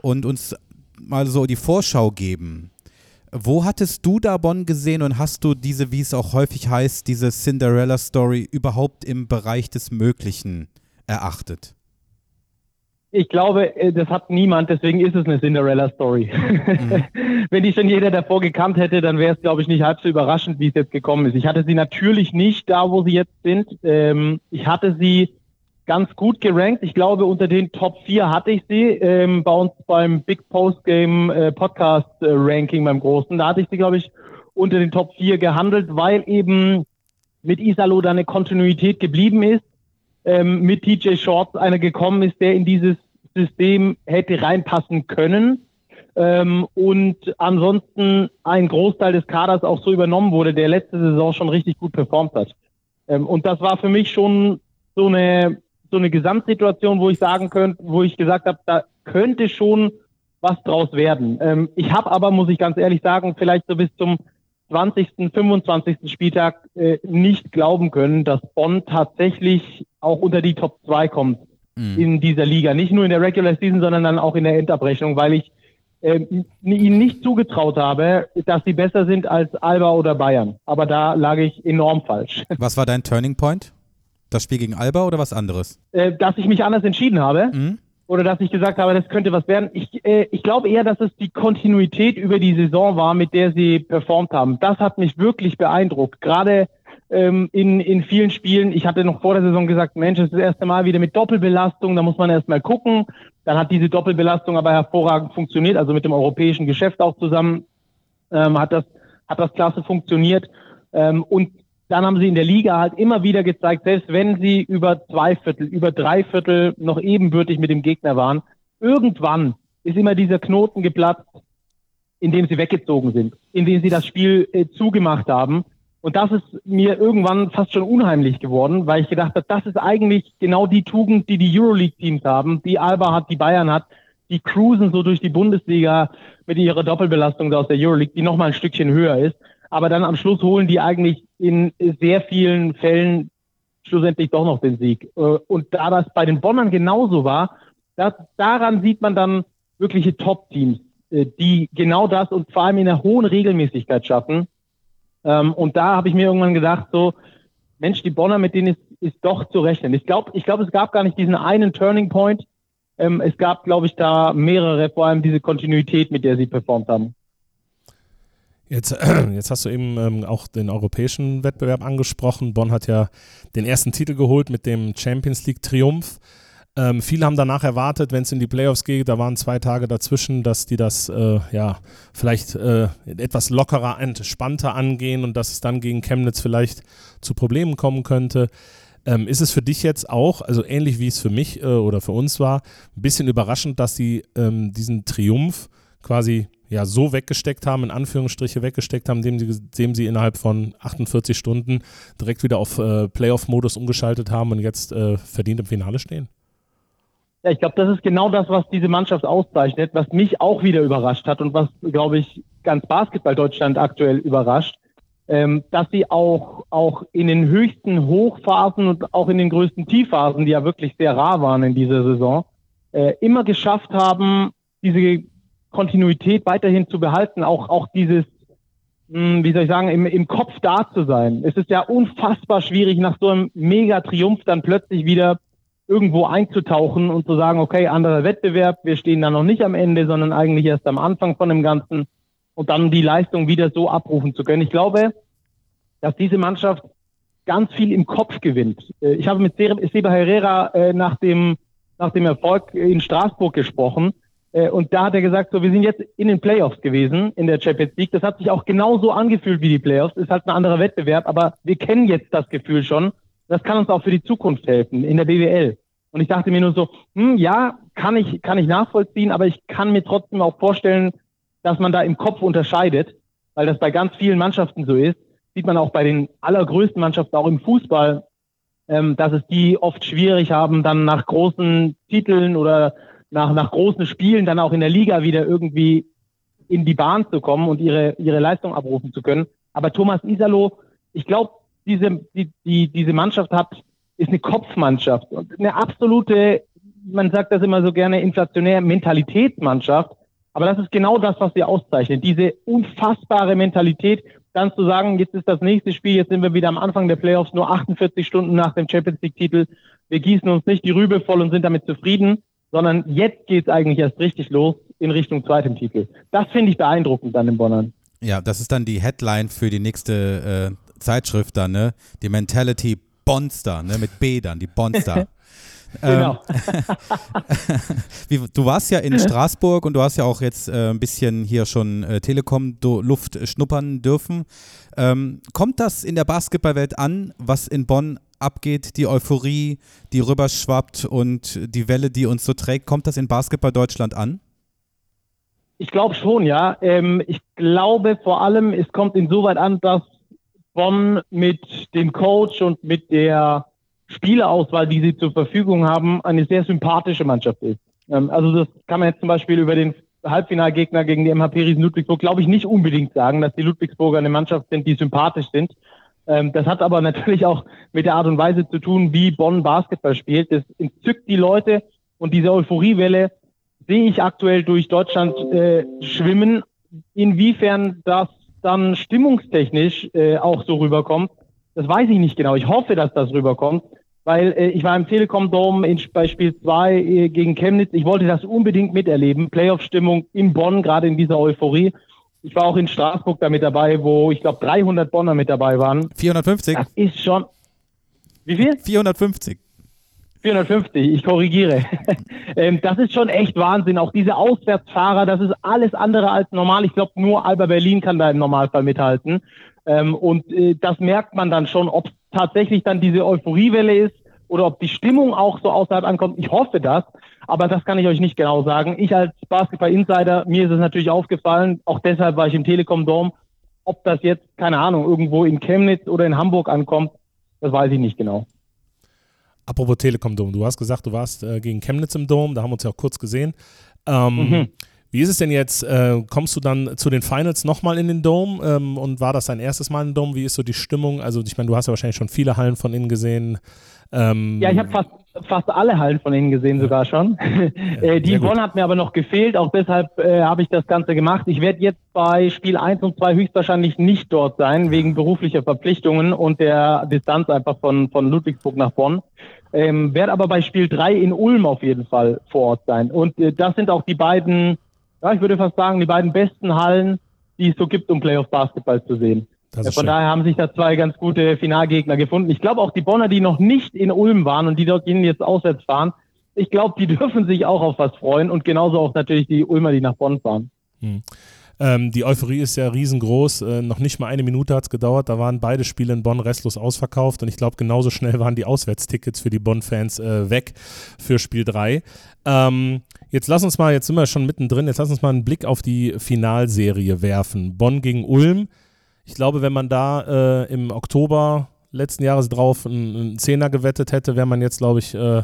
und uns mal so die Vorschau geben. Wo hattest du da Bonn gesehen und hast du diese, wie es auch häufig heißt, diese Cinderella-Story überhaupt im Bereich des Möglichen erachtet? Ich glaube, äh, das hat niemand, deswegen ist es eine Cinderella-Story. Mhm. [laughs] Wenn die schon jeder davor gekannt hätte, dann wäre es, glaube ich, nicht halb so überraschend, wie es jetzt gekommen ist. Ich hatte sie natürlich nicht da, wo sie jetzt sind. Ähm, ich hatte sie ganz gut gerankt. Ich glaube, unter den Top 4 hatte ich sie ähm, bei uns beim Big Post Game äh, Podcast äh, Ranking beim Großen. Da hatte ich sie, glaube ich, unter den Top 4 gehandelt, weil eben mit Isalo da eine Kontinuität geblieben ist. Ähm, mit TJ Shorts einer gekommen ist, der in dieses System hätte reinpassen können. Ähm, und ansonsten ein Großteil des Kaders auch so übernommen wurde, der letzte Saison schon richtig gut performt hat. Ähm, und das war für mich schon so eine so eine Gesamtsituation, wo ich sagen könnte, wo ich gesagt habe, da könnte schon was draus werden. Ähm, ich habe aber, muss ich ganz ehrlich sagen, vielleicht so bis zum 20., 25. Spieltag äh, nicht glauben können, dass Bonn tatsächlich auch unter die Top 2 kommt mhm. in dieser Liga. Nicht nur in der Regular Season, sondern dann auch in der Endabrechnung, weil ich äh, ihnen nicht zugetraut habe, dass sie besser sind als Alba oder Bayern. Aber da lag ich enorm falsch. Was war dein Turning Point? Das Spiel gegen Alba oder was anderes? Äh, dass ich mich anders entschieden habe. Mhm. Oder dass ich gesagt habe, das könnte was werden. Ich, äh, ich glaube eher, dass es die Kontinuität über die Saison war, mit der sie performt haben. Das hat mich wirklich beeindruckt. Gerade ähm, in, in vielen Spielen. Ich hatte noch vor der Saison gesagt, Mensch, das ist das erste Mal wieder mit Doppelbelastung. Da muss man erst mal gucken. Dann hat diese Doppelbelastung aber hervorragend funktioniert. Also mit dem europäischen Geschäft auch zusammen ähm, hat das hat das klasse funktioniert. Ähm, und dann haben sie in der Liga halt immer wieder gezeigt, selbst wenn sie über zwei Viertel, über drei Viertel noch ebenbürtig mit dem Gegner waren, irgendwann ist immer dieser Knoten geplatzt, in dem sie weggezogen sind, in dem sie das Spiel äh, zugemacht haben. Und das ist mir irgendwann fast schon unheimlich geworden, weil ich gedacht habe, das ist eigentlich genau die Tugend, die die Euroleague-Teams haben, die Alba hat, die Bayern hat, die cruisen so durch die Bundesliga mit ihrer Doppelbelastung aus der Euroleague, die nochmal ein Stückchen höher ist aber dann am Schluss holen die eigentlich in sehr vielen Fällen schlussendlich doch noch den Sieg. Äh, und da das bei den Bonnern genauso war, das, daran sieht man dann wirkliche Top-Teams, äh, die genau das und vor allem in einer hohen Regelmäßigkeit schaffen. Ähm, und da habe ich mir irgendwann gedacht, so, Mensch, die Bonner, mit denen ist, ist doch zu rechnen. Ich glaube, ich glaube, es gab gar nicht diesen einen Turning Point. Ähm, es gab, glaube ich, da mehrere, vor allem diese Kontinuität, mit der sie performt haben. Jetzt, [clears throat] jetzt hast du eben ähm, auch den europäischen Wettbewerb angesprochen. Bonn hat ja den ersten Titel geholt mit dem Champions League Triumph. Ähm, viele haben danach erwartet, wenn es in die Playoffs geht, da waren zwei Tage dazwischen, dass die das äh, ja vielleicht äh, etwas lockerer, entspannter angehen und dass es dann gegen Chemnitz vielleicht zu Problemen kommen könnte. Ähm, ist es für dich jetzt auch, also ähnlich wie es für mich äh, oder für uns war, ein bisschen überraschend, dass sie ähm, diesen Triumph quasi ja so weggesteckt haben, in Anführungsstriche weggesteckt haben, indem sie, indem sie innerhalb von 48 Stunden direkt wieder auf äh, Playoff-Modus umgeschaltet haben und jetzt äh, verdient im Finale stehen? Ja, ich glaube, das ist genau das, was diese Mannschaft auszeichnet, was mich auch wieder überrascht hat und was, glaube ich, ganz Basketball Deutschland aktuell überrascht, ähm, dass sie auch, auch in den höchsten Hochphasen und auch in den größten Tiefphasen, die ja wirklich sehr rar waren in dieser Saison, äh, immer geschafft haben, diese Kontinuität weiterhin zu behalten, auch, auch dieses, mh, hm, wie soll ich sagen, im, im Kopf da zu sein. Es ist ja unfassbar schwierig, nach so einem Mega-Triumph dann plötzlich wieder irgendwo einzutauchen und zu sagen, okay, anderer Wettbewerb, wir stehen da noch nicht am Ende, sondern eigentlich erst am Anfang von dem Ganzen und dann die Leistung wieder so abrufen zu können. Ich glaube, dass diese Mannschaft ganz viel im Kopf gewinnt. Äh, ich habe mit Seba Herrera äh, nach dem, nach dem Erfolg in Straßburg gesprochen und da hat er gesagt, so, wir sind jetzt in den Playoffs gewesen, in der Champions League. Das hat sich auch genauso angefühlt wie die Playoffs. Ist halt ein anderer Wettbewerb, aber wir kennen jetzt das Gefühl schon. Das kann uns auch für die Zukunft helfen in der BWL. Und ich dachte mir nur so, hm, ja, kann ich, kann ich nachvollziehen, aber ich kann mir trotzdem auch vorstellen, dass man da im Kopf unterscheidet, weil das bei ganz vielen Mannschaften so ist. Sieht man auch bei den allergrößten Mannschaften, auch im Fußball, ähm, dass es die oft schwierig haben, dann nach großen Titeln oder nach, nach großen Spielen dann auch in der Liga wieder irgendwie in die Bahn zu kommen und ihre, ihre Leistung abrufen zu können. Aber Thomas Isalo, ich glaube, diese, die, die, diese Mannschaft hat, ist eine Kopfmannschaft und eine absolute, man sagt das immer so gerne, inflationär Mentalitätsmannschaft. Aber das ist genau das, was sie auszeichnet. Diese unfassbare Mentalität, dann zu sagen, jetzt ist das nächste Spiel, jetzt sind wir wieder am Anfang der Playoffs, nur 48 Stunden nach dem Champions League-Titel. Wir gießen uns nicht die Rübe voll und sind damit zufrieden, sondern jetzt geht es eigentlich erst richtig los in Richtung zweitem Titel. Das finde ich beeindruckend dann in Bonnern. Ja, das ist dann die Headline für die nächste äh, Zeitschrift dann, ne? Die Mentality Bonster, ne? Mit B dann, die Bonster. [laughs] Genau. [laughs] Ähm, du warst ja in Straßburg und du hast ja auch jetzt äh, ein bisschen hier schon äh, Telekom-Luft schnuppern dürfen. Ähm, kommt das in der Basketballwelt an, was in Bonn abgeht, die Euphorie, die rüberschwappt und die Welle, die uns so trägt, kommt das in Basketball Deutschland an? Ich glaube schon, ja. Ähm, ich glaube vor allem, es kommt insoweit an, dass Bonn mit dem Coach und mit der Spielerauswahl, die sie zur Verfügung haben, eine sehr sympathische Mannschaft ist. Ähm, also das kann man jetzt zum Beispiel über den Halbfinalgegner gegen die MHP Riesen Ludwigsburg, glaube ich, nicht unbedingt sagen, dass die Ludwigsburger eine Mannschaft sind, die sympathisch sind. Ähm, das hat aber [laughs] natürlich auch mit der Art und Weise zu tun, wie Bonn Basketball spielt. Das entzückt die Leute und diese Euphoriewelle sehe ich aktuell durch Deutschland äh, schwimmen. Inwiefern das dann stimmungstechnisch äh, auch so rüberkommt, das weiß ich nicht genau. Ich hoffe, dass das rüberkommt, weil äh, ich war im Telekom Dome in, bei Spiel 2 äh, gegen Chemnitz. Ich wollte das unbedingt miterleben. Playoff-Stimmung in Bonn, gerade in dieser Euphorie. Ich war auch in Straßburg da mit dabei, wo ich glaube 300 Bonner mit dabei waren. 450? Das ist schon. Wie viel? 450. 450, ich korrigiere. [laughs] Ähm, das ist schon echt Wahnsinn. Auch diese Auswärtsfahrer, das ist alles andere als normal. Ich glaube, nur Alba Berlin kann da im Normalfall mithalten. Ähm, und äh, das merkt man dann schon, ob tatsächlich dann diese Euphoriewelle ist oder ob die Stimmung auch so außerhalb ankommt. Ich hoffe das, aber das kann ich euch nicht genau sagen. Ich als Basketball-Insider, mir ist es natürlich aufgefallen, auch deshalb war ich im Telekom Dome. Ob das jetzt, keine Ahnung, irgendwo in Chemnitz oder in Hamburg ankommt, das weiß ich nicht genau. Apropos Telekom Dom, du hast gesagt, du warst äh, gegen Chemnitz im Dom, da haben wir uns ja auch kurz gesehen. Ähm, mhm. Wie ist es denn jetzt? Äh, kommst du dann zu den Finals nochmal in den Dom ähm, und war das dein erstes Mal im Dom? Wie ist so die Stimmung? Also, ich meine, du hast ja wahrscheinlich schon viele Hallen von innen gesehen. Ähm, ja, ich habe fast, fast alle Hallen von innen gesehen, ja. sogar schon. [laughs] Ja, äh, die Bonn hat mir aber noch gefehlt, auch deshalb äh, habe ich das Ganze gemacht. Ich werde jetzt bei Spiel 1 und 2 höchstwahrscheinlich nicht dort sein, wegen beruflicher Verpflichtungen und der Distanz einfach von, von Ludwigsburg nach Bonn. Ähm, werde aber bei Spiel 3 in Ulm auf jeden Fall vor Ort sein. Und äh, das sind auch die beiden, ja, ich würde fast sagen, die beiden besten Hallen, die es so gibt, um Playoff Basketball zu sehen. Ja, von schön. daher haben sich da zwei ganz gute Finalgegner gefunden. Ich glaube auch die Bonner, die noch nicht in Ulm waren und die dort jetzt auswärts fahren, ich glaube, die [laughs] dürfen sich auch auf was freuen und genauso auch natürlich die Ulmer, die nach Bonn fahren. Hm. Ähm, die Euphorie ist ja riesengroß. Äh, noch nicht mal eine Minute hat es gedauert. Da waren beide Spiele in Bonn restlos ausverkauft und ich glaube, genauso schnell waren die Auswärtstickets für die Bonn-Fans äh, weg für Spiel 3. Ähm, jetzt lass uns mal, jetzt sind wir schon mittendrin, jetzt lass uns mal einen Blick auf die Finalserie werfen. Bonn gegen Ulm. Ich glaube, wenn man da äh, im Oktober letzten Jahres drauf einen, einen Zehner gewettet hätte, wäre man jetzt, glaube ich, äh,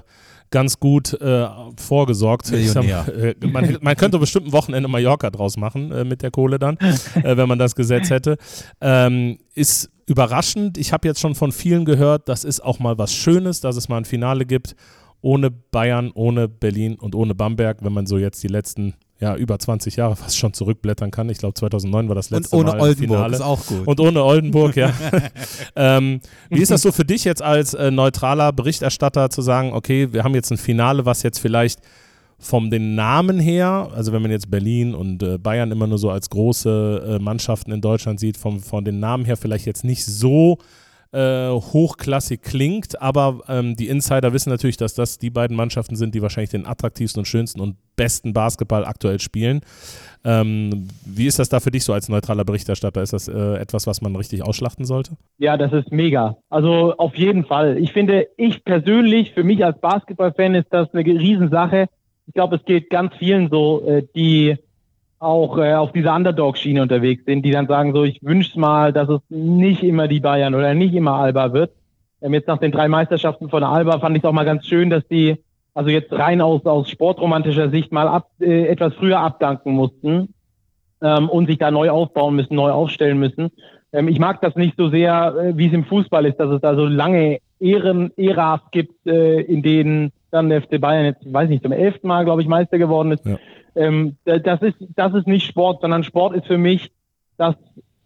ganz gut äh, vorgesorgt. Sag, äh, man, man, könnte [laughs] bestimmt ein Wochenende Mallorca draus machen äh, mit der Kohle dann, [laughs] äh, wenn man das Gesetz hätte. Ähm, ist überraschend. Ich habe jetzt schon von vielen gehört, das ist auch mal was Schönes, dass es mal ein Finale gibt. Ohne Bayern, ohne Berlin und ohne Bamberg, wenn man so jetzt die letzten ja, über 20 Jahre fast schon zurückblättern kann. Ich glaube, 2009 war das letzte und ohne Mal Oldenburg Finale. ist auch gut. Und ohne Oldenburg, ja. [laughs] [laughs] ähm, wie ist das so für dich jetzt als äh, neutraler Berichterstatter zu sagen, okay, wir haben jetzt ein Finale, was jetzt vielleicht vom den Namen her, also wenn man jetzt Berlin und äh, Bayern immer nur so als große äh, Mannschaften in Deutschland sieht, vom, von den Namen her vielleicht jetzt nicht so äh, hochklassig klingt, aber ähm, die Insider wissen natürlich, dass das die beiden Mannschaften sind, die wahrscheinlich den attraktivsten und schönsten und besten Basketball aktuell spielen. Ähm, wie ist das da für dich so als neutraler Berichterstatter? Ist das äh, etwas, was man richtig ausschlachten sollte? Ja, das ist mega. Also auf jeden Fall. Ich finde, ich persönlich, für mich als Basketballfan ist das eine Riesensache. Ich glaube, es geht ganz vielen so, äh, die auch äh, auf dieser Underdog-Schiene unterwegs sind, die dann sagen so, ich wünsche mal, dass es nicht immer die Bayern oder nicht immer Alba wird. Ähm, jetzt nach den drei Meisterschaften von Alba fand ich es auch mal ganz schön, dass die, also jetzt rein aus, aus sportromantischer Sicht mal ab, äh, etwas früher abdanken mussten ähm, und sich da neu aufbauen müssen, neu aufstellen müssen. Ähm, ich mag das nicht so sehr, äh, wie es im Fußball ist, dass es da so lange Ehren, Äras gibt, äh, in denen dann der FC Bayern jetzt, weiß nicht, zum elften Mal, glaube ich, Meister geworden ist. Ja. Ähm, das ist, das ist nicht Sport, sondern Sport ist für mich, dass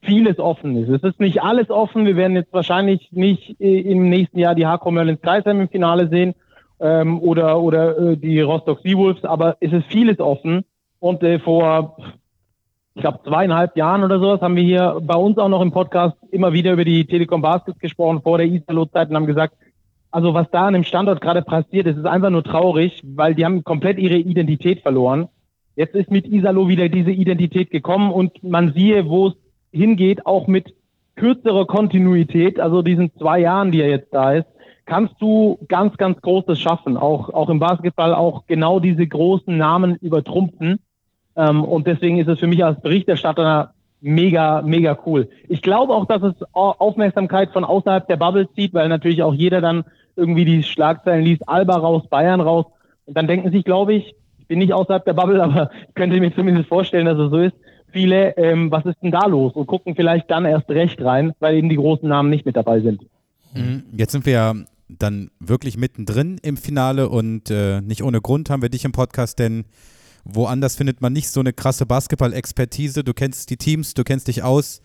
vieles offen ist. Es ist nicht alles offen. Wir werden jetzt wahrscheinlich nicht äh, im nächsten Jahr die Harko Merlins Kreisheim im Finale sehen ähm, oder, oder äh, die Rostock Seawolves, aber es ist vieles offen. Und äh, vor, ich glaube, zweieinhalb Jahren oder sowas haben wir hier bei uns auch noch im Podcast immer wieder über die Telekom Baskets gesprochen vor der Isalo-Zeit und haben gesagt, also was da an dem Standort gerade passiert, das ist einfach nur traurig, weil die haben komplett ihre Identität verloren. Jetzt ist mit Isalo wieder diese Identität gekommen und man siehe, wo es hingeht, auch mit kürzerer Kontinuität, also diesen zwei Jahren, die er jetzt da ist, kannst du ganz, ganz Großes schaffen. Auch, auch im Basketball auch genau diese großen Namen übertrumpfen. Ähm, und deswegen ist es für mich als Berichterstatter mega, mega cool. Ich glaube auch, dass es Aufmerksamkeit von außerhalb der Bubble zieht, weil natürlich auch jeder dann irgendwie die Schlagzeilen liest, Alba raus, Bayern raus. Und dann denken sich, glaube ich, ich bin nicht außerhalb der Bubble, [laughs] aber ich könnte mir zumindest vorstellen, dass es so ist. Viele, ähm, was ist denn da los? Und gucken vielleicht dann erst recht rein, weil eben die großen Namen nicht mit dabei sind. Mhm. Jetzt sind wir ja dann wirklich mittendrin im Finale und äh, nicht ohne Grund haben wir dich im Podcast, denn woanders findet man nicht so eine krasse Basketball-Expertise. Du kennst die Teams, du kennst dich aus.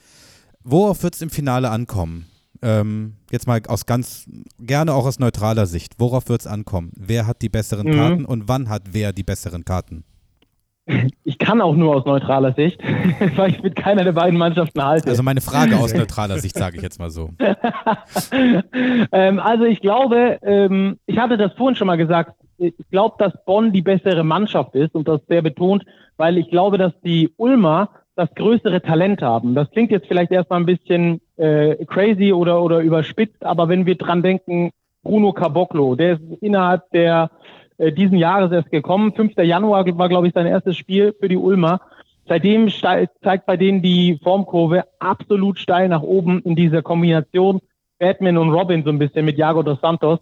Worauf wird es im Finale ankommen? Ähm, jetzt mal aus ganz, gerne auch aus neutraler Sicht, worauf wird es ankommen? Wer hat die besseren mhm. Karten und wann hat wer die besseren Karten? Ich kann auch nur aus neutraler Sicht, [laughs] weil ich mit keiner der beiden Mannschaften halte. Also meine Frage aus [laughs] neutraler Sicht, sage ich jetzt mal so. [laughs] ähm, also ich glaube, ähm, ich hatte das vorhin schon mal gesagt, ich glaube, dass Bonn die bessere Mannschaft ist und das sehr betont, weil ich glaube, dass die Ulmer das größere Talent haben. Das klingt jetzt vielleicht erstmal ein bisschen äh, crazy oder, oder überspitzt, aber wenn wir dran denken, Bruno Caboclo, der ist innerhalb der äh, diesen Jahres erst gekommen. 5. Januar war, glaube ich, sein erstes Spiel für die Ulmer. Seitdem zeigt bei denen die Formkurve absolut steil nach oben in dieser Kombination Batman und Robin so ein bisschen mit Jago dos Santos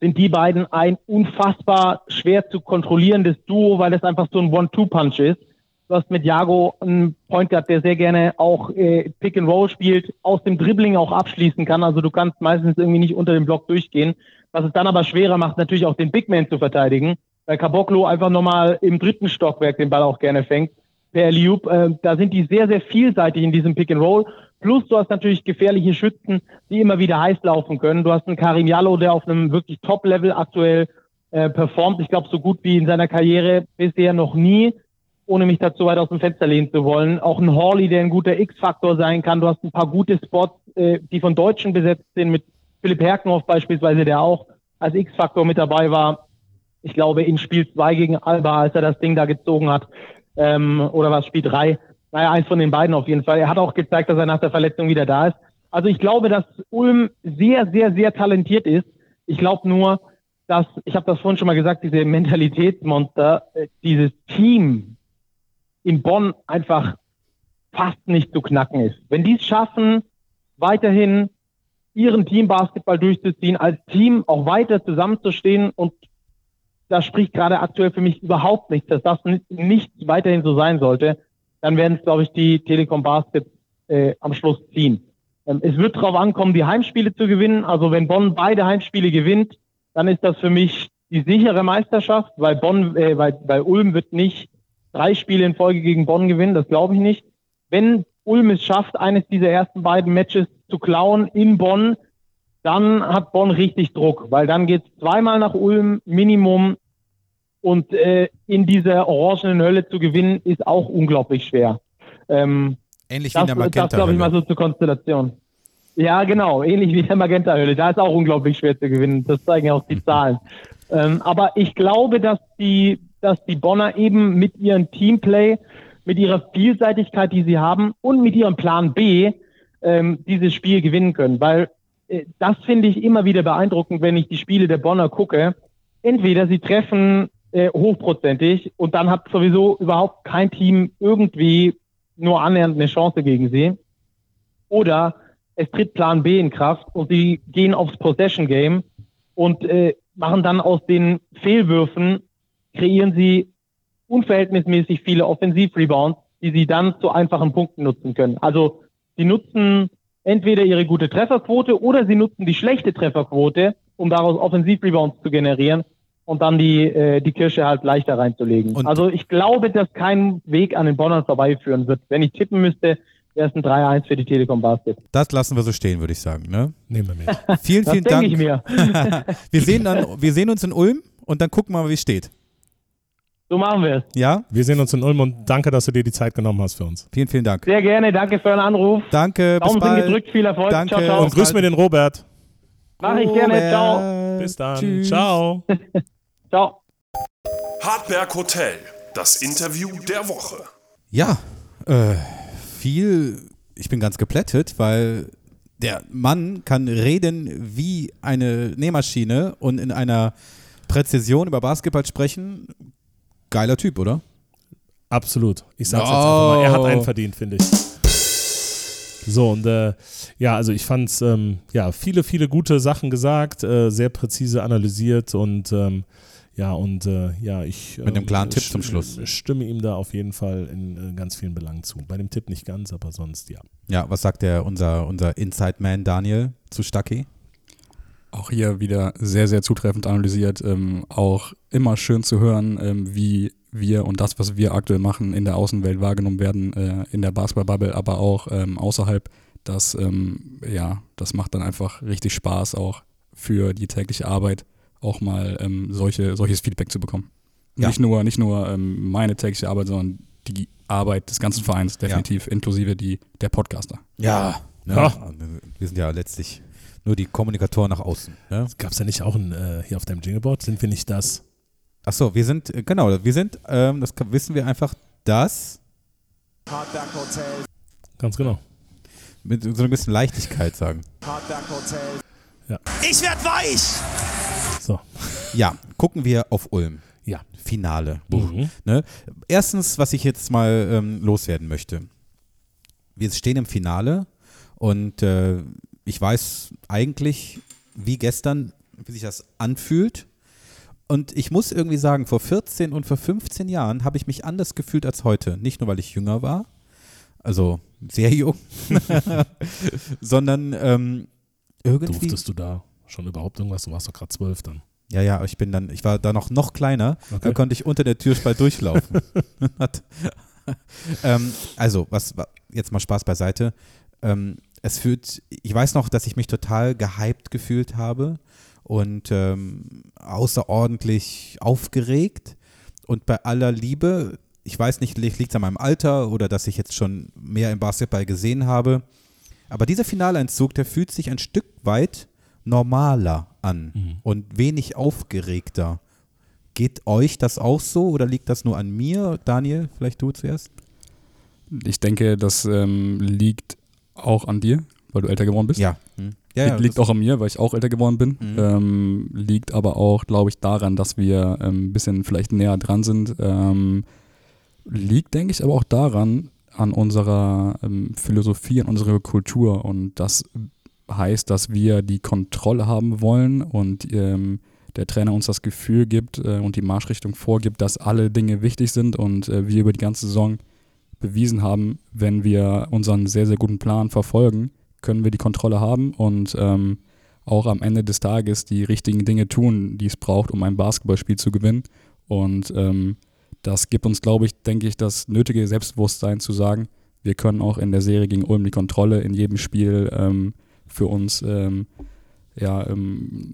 sind die beiden ein unfassbar schwer zu kontrollierendes Duo, weil es einfach so ein One-Two-Punch ist. Du hast mit Jago einen Point Guard, der sehr gerne auch äh, Pick and Roll spielt, aus dem Dribbling auch abschließen kann. Also du kannst meistens irgendwie nicht unter dem Block durchgehen. Was es dann aber schwerer macht, natürlich auch den Big Man zu verteidigen, weil Caboclo einfach nochmal im dritten Stockwerk den Ball auch gerne fängt. Per Liup, äh, da sind die sehr, sehr vielseitig in diesem Pick and Roll. Plus du hast natürlich gefährliche Schützen, die immer wieder heiß laufen können. Du hast einen Karim Jallo, der auf einem wirklich Top-Level aktuell äh, performt. Ich glaube, so gut wie in seiner Karriere bisher noch nie ohne mich dazu weit aus dem Fenster lehnen zu wollen. Auch ein Hawley, der ein guter X-Faktor sein kann. Du hast ein paar gute Spots, äh, die von Deutschen besetzt sind, mit Philipp Herkenhoff beispielsweise, der auch als X-Faktor mit dabei war. Ich glaube, in Spiel 2 gegen Alba, als er das Ding da gezogen hat, ähm, oder was, Spiel 3. Naja, eins von den beiden auf jeden Fall. Er hat auch gezeigt, dass er nach der Verletzung wieder da ist. Also ich glaube, dass Ulm sehr, sehr, sehr talentiert ist. Ich glaube nur, dass, ich habe das vorhin schon mal gesagt, diese Mentalitätsmonster, äh, dieses Team, in Bonn einfach fast nicht zu knacken ist. Wenn die es schaffen, weiterhin ihren Teambasketball durchzuziehen, als Team auch weiter zusammenzustehen und das spricht gerade aktuell für mich überhaupt nichts, dass das nicht weiterhin so sein sollte, dann werden es, glaube ich, die Telekom Baskets äh, am Schluss ziehen. Ähm, es wird darauf ankommen, die Heimspiele zu gewinnen. Also wenn Bonn beide Heimspiele gewinnt, dann ist das für mich die sichere Meisterschaft, weil Bonn, äh, weil, weil Ulm wird nicht drei Spiele in Folge gegen Bonn gewinnen, das glaube ich nicht. Wenn Ulm es schafft, eines dieser ersten beiden Matches zu klauen in Bonn, dann hat Bonn richtig Druck, weil dann geht es zweimal nach Ulm Minimum und äh, in dieser orangenen Hölle zu gewinnen, ist auch unglaublich schwer. Ähm, Ähnlich das, wie in der Magenta. Das glaube ich mal so zur Konstellation. Ja, genau, ähnlich wie der Magenta-Höhle. Da ist auch unglaublich schwer zu gewinnen. Das zeigen ja auch die [laughs] Zahlen. Ähm, aber ich glaube, dass die, dass die Bonner eben mit ihrem Teamplay, mit ihrer Vielseitigkeit, die sie haben und mit ihrem Plan B ähm, dieses Spiel gewinnen können. Weil äh, das finde ich immer wieder beeindruckend, wenn ich die Spiele der Bonner gucke. Entweder sie treffen äh, hochprozentig und dann hat sowieso überhaupt kein Team irgendwie nur annähernd eine Chance gegen sie. Oder es tritt Plan B in Kraft und sie gehen aufs Possession Game und äh, machen dann aus den Fehlwürfen, kreieren sie unverhältnismäßig viele Offensivrebounds, die sie dann zu einfachen Punkten nutzen können. Also sie nutzen entweder ihre gute Trefferquote oder sie nutzen die schlechte Trefferquote, um daraus Offensivrebounds zu generieren und dann die, äh, die Kirsche halt leichter reinzulegen. Und- also ich glaube, dass kein Weg an den Bonnern vorbeiführen wird. Wenn ich tippen müsste, wäre es ein 3-1 für die Telekom Basket. Das lassen wir so stehen, würde ich sagen. Ne? Nehmen wir mit. Vielen, Das vielen denke Dank. ich mir. [laughs] wir, sehen dann, wir sehen uns in Ulm und dann gucken wir mal, wie es steht. So machen wir es. Ja? Wir sehen uns in Ulm und danke, dass du dir die Zeit genommen hast für uns. Vielen, vielen Dank. Sehr gerne, danke für euren Anruf. Danke, bis Daumen sind bald. gedrückt, viel Erfolg. Danke. Ciao, ciao. Und grüß mir den Robert. Mach ich gerne. Ciao. Robert. Bis dann. Tschüss. Ciao. [laughs] Ciao. Hartberg Hotel, das Interview der Woche. Ja, äh, viel. Ich bin ganz geplättet, weil der Mann kann reden wie eine Nähmaschine und in einer Präzision über Basketball sprechen. Geiler Typ, oder? Absolut. Ich sag's Oh. jetzt einfach mal. Er hat einen verdient, finde ich. So, und äh, ja, also ich fand's, ähm, ja, viele, viele gute Sachen gesagt, äh, sehr präzise analysiert und ähm, ja, und äh, ja, ich Mit einem ähm, klaren Tipp zum Schluss. stimme ihm da auf jeden Fall in äh, ganz vielen Belangen zu. Bei dem Tipp nicht ganz, aber sonst ja. Ja, was sagt der unser, unser Inside-Man Daniel zu Stucky? Auch hier wieder sehr, sehr zutreffend analysiert. Ähm, auch immer schön zu hören, ähm, wie wir und das, was wir aktuell machen, in der Außenwelt wahrgenommen werden, äh, in der Basketball-Bubble, aber auch ähm, außerhalb. Das, ähm, ja, das macht dann einfach richtig Spaß, auch für die tägliche Arbeit auch mal ähm, solche, solches Feedback zu bekommen. Ja. Nicht nur, nicht nur ähm, meine tägliche Arbeit, sondern die Arbeit des ganzen Vereins, definitiv, inklusive die, der Podcaster. Ja. Ne? Ja. Wir sind ja letztlich nur die Kommunikatoren nach außen. Ne? Gab's da nicht auch ein, äh, hier auf deinem Jingleboard? Sind wir nicht das? Achso, wir sind, äh, genau, wir sind, ähm, das kann- wissen wir einfach, das Ganz genau. mit so ein bisschen Leichtigkeit sagen. Ich werd weich! So. Ja, gucken wir auf Ulm. Ja. Finale. Mhm. Ne? Erstens, was ich jetzt mal ähm, loswerden möchte. Wir stehen im Finale und äh, ich weiß eigentlich, wie gestern, wie sich das anfühlt. Und ich muss irgendwie sagen, vor 14 und vor 15 Jahren habe ich mich anders gefühlt als heute. Nicht nur, weil ich jünger war, also sehr jung, [laughs] sondern ähm, irgendwie. Durftest du da schon überhaupt irgendwas? Du warst doch gerade zwölf dann. Ja, ja, ich bin dann, ich war da noch, noch kleiner, da Okay. konnte ich unter der Türspalt durchlaufen. [laughs] [laughs] Ähm, also, was wa- jetzt mal Spaß beiseite. Ähm, es fühlt, ich weiß noch, dass ich mich total gehypt gefühlt habe und ähm, außerordentlich aufgeregt und bei aller Liebe, ich weiß nicht, liegt es an meinem Alter oder dass ich jetzt schon mehr im Basketball gesehen habe, aber dieser Finaleinzug, der fühlt sich ein Stück weit normaler an Mhm. und wenig aufgeregter. Geht euch das auch so oder liegt das nur an mir? Daniel, vielleicht du zuerst? Ich denke, das ähm, liegt auch an dir, weil du älter geworden bist. Ja. Hm. ja, ja liegt auch an mir, weil ich auch älter geworden bin. Mhm. Ähm, liegt aber auch, glaube ich, daran, dass wir ähm, ein bisschen vielleicht näher dran sind. Ähm, liegt, denke ich, aber auch daran, an unserer ähm, Philosophie, an unserer Kultur. Und das heißt, dass wir die Kontrolle haben wollen und ähm, der Trainer uns das Gefühl gibt äh, und die Marschrichtung vorgibt, dass alle Dinge wichtig sind und äh, wir über die ganze Saison bewiesen haben, wenn wir unseren sehr, sehr guten Plan verfolgen, können wir die Kontrolle haben und ähm, auch am Ende des Tages die richtigen Dinge tun, die es braucht, um ein Basketballspiel zu gewinnen. Und ähm, das gibt uns, glaube ich, denke ich, das nötige Selbstbewusstsein zu sagen, wir können auch in der Serie gegen Ulm die Kontrolle in jedem Spiel ähm, für uns ähm, ja, ähm,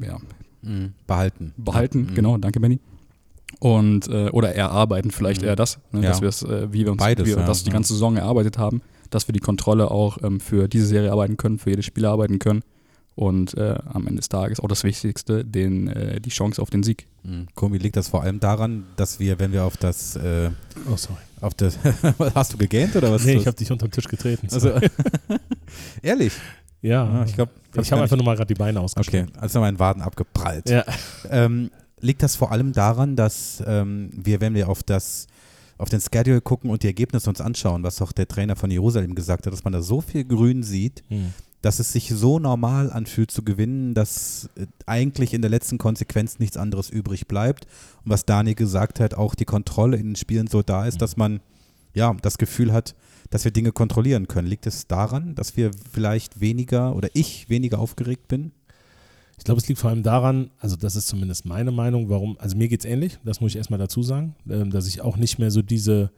ja, Mhm. behalten. behalten. Mhm. Genau, danke Benny. Und äh, oder erarbeiten vielleicht Mhm. eher das, ne, Ja. dass wir es, äh, wie wir uns Beides, wie wir ja, das die ja. ganze Saison erarbeitet haben, dass wir die Kontrolle auch ähm, für diese Serie arbeiten können, für jedes Spiel arbeiten können. Und äh, am Ende des Tages auch das Wichtigste, den, äh, die Chance auf den Sieg. Mhm. Komi, liegt das vor allem daran, dass wir, wenn wir auf das, äh, Oh, sorry. auf das, [laughs] hast du gegähnt oder was? Nee, ich habe dich unter den Tisch getreten. also, [laughs] ehrlich? ja, Ah, ich glaube, ich habe einfach nur mal gerade die Beine Okay, ausgestreckt. also mein Waden abgeprallt. Ja. Ähm, liegt das vor allem daran, dass ähm, wir, wenn wir auf das auf den Schedule gucken und die Ergebnisse uns anschauen, was auch der Trainer von Jerusalem gesagt hat, dass man da so viel Grün sieht, Hm. dass es sich so normal anfühlt zu gewinnen, dass äh, eigentlich in der letzten Konsequenz nichts anderes übrig bleibt. Und was Daniel gesagt hat, auch die Kontrolle in den Spielen so da ist, dass man ja das Gefühl hat, dass wir Dinge kontrollieren können. Liegt es daran, dass wir vielleicht weniger oder ich weniger aufgeregt bin? Ich glaube, es liegt vor allem daran, also das ist zumindest meine Meinung, warum, also mir geht es ähnlich, das muss ich erstmal dazu sagen, ähm, dass ich auch nicht mehr so diese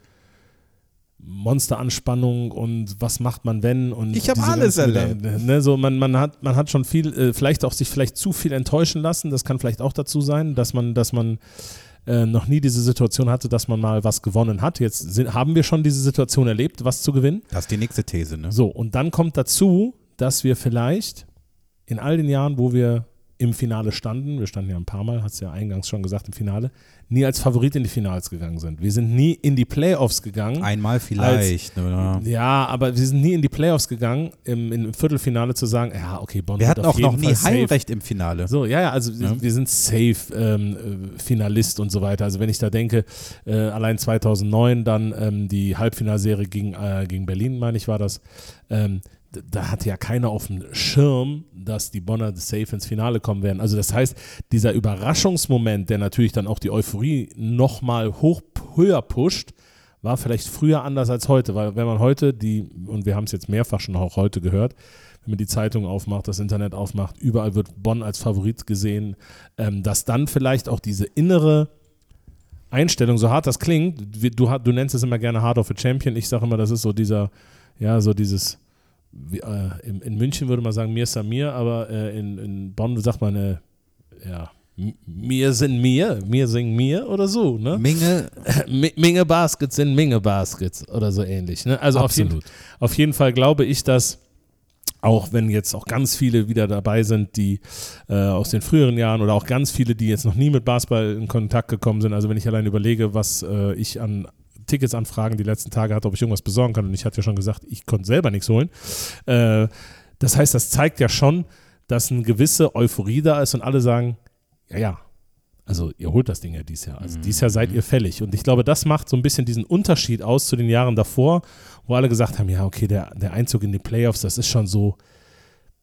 Monsteranspannung und was macht man wenn und Ich hab diese alles erlebt. Ne, so man, man, hat, man hat schon viel, äh, vielleicht auch sich vielleicht zu viel enttäuschen lassen, das kann vielleicht auch dazu sein, dass man, dass man äh, noch nie diese Situation hatte, dass man mal was gewonnen hat. Jetzt sind, haben wir schon diese Situation erlebt, was zu gewinnen. Das ist die nächste These, ne? So, und dann kommt dazu, dass wir vielleicht in all den Jahren, wo wir im Finale standen, wir standen ja ein paar Mal, es ja eingangs schon gesagt, im Finale, nie als Favorit in die Finals gegangen sind. Wir sind nie in die Playoffs gegangen. Einmal vielleicht. ne? Ja, aber wir sind nie in die Playoffs gegangen, im, im Viertelfinale zu sagen, ja, okay, Bonn Wir hatten auch noch nie Fall safe. Heimrecht im Finale. So, ja, ja, also Ja. Wir, sind safe ähm, äh, Finalist und so weiter. Also wenn ich da denke, äh, allein 2009 dann ähm, die Halbfinalserie gegen, äh, gegen Berlin, meine ich, war das, ähm, da hatte ja keiner auf dem Schirm, dass die Bonner safe ins Finale kommen werden. Also das heißt, dieser Überraschungsmoment, der natürlich dann auch die Euphorie nochmal hoch, höher pusht, war vielleicht früher anders als heute, weil wenn man heute die, und wir haben es jetzt mehrfach schon auch heute gehört, wenn man die Zeitung aufmacht, das Internet aufmacht, überall wird Bonn als Favorit gesehen, ähm, dass dann vielleicht auch diese innere Einstellung, so hart das klingt, du, du nennst es immer gerne Hard of a Champion, ich sage immer, das ist so dieser, ja, so dieses, wie, äh, in, in München würde man sagen, mir ist mir, aber äh, in, in Bonn sagt man, äh, ja, mir sind mir, mir singen mir oder so, ne? Minge, [laughs] Mi- Minge Baskets sind Minge Baskets oder so ähnlich. Ne? Also auf jeden, Absolut. auf jeden Fall glaube ich, dass auch wenn jetzt auch ganz viele wieder dabei sind, die äh, aus den früheren Jahren oder auch ganz viele, die jetzt noch nie mit Basketball in Kontakt gekommen sind, also wenn ich allein überlege, was äh, ich an Ticketsanfragen die letzten Tage hatte, ob ich irgendwas besorgen kann und ich hatte ja schon gesagt, ich konnte selber nichts holen. Äh, das heißt, das zeigt ja schon, dass eine gewisse Euphorie da ist und alle sagen, ja, ja, also ihr holt das Ding ja dieses Jahr. Also dieses Jahr seid ihr fällig. Und ich glaube, das macht so ein bisschen diesen Unterschied aus zu den Jahren davor, wo alle gesagt haben, ja, okay, der, der Einzug in die Playoffs, das ist schon so,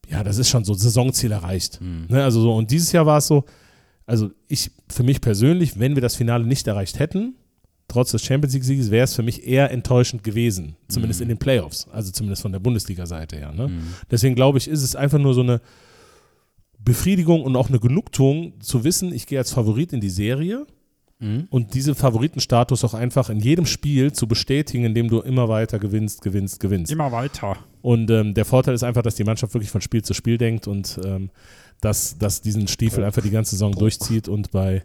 ja, das ist schon so Saisonziel erreicht. Ne, also so, und dieses Jahr war es so, also ich, für mich persönlich, wenn wir das Finale nicht erreicht hätten, trotz des Champions League-Sieges, wäre es für mich eher enttäuschend gewesen. Zumindest in den Playoffs. Also zumindest von der Bundesliga-Seite her. Ne? Deswegen glaube ich, ist es einfach nur so eine Befriedigung und auch eine Genugtuung zu wissen, ich gehe als Favorit in die Serie und diesen Favoritenstatus auch einfach in jedem Spiel zu bestätigen, indem du immer weiter gewinnst, gewinnst, gewinnst. Immer weiter. Und ähm, der Vorteil ist einfach, dass die Mannschaft wirklich von Spiel zu Spiel denkt und ähm, dass, dass diesen Stiefel einfach die ganze Saison durchzieht und bei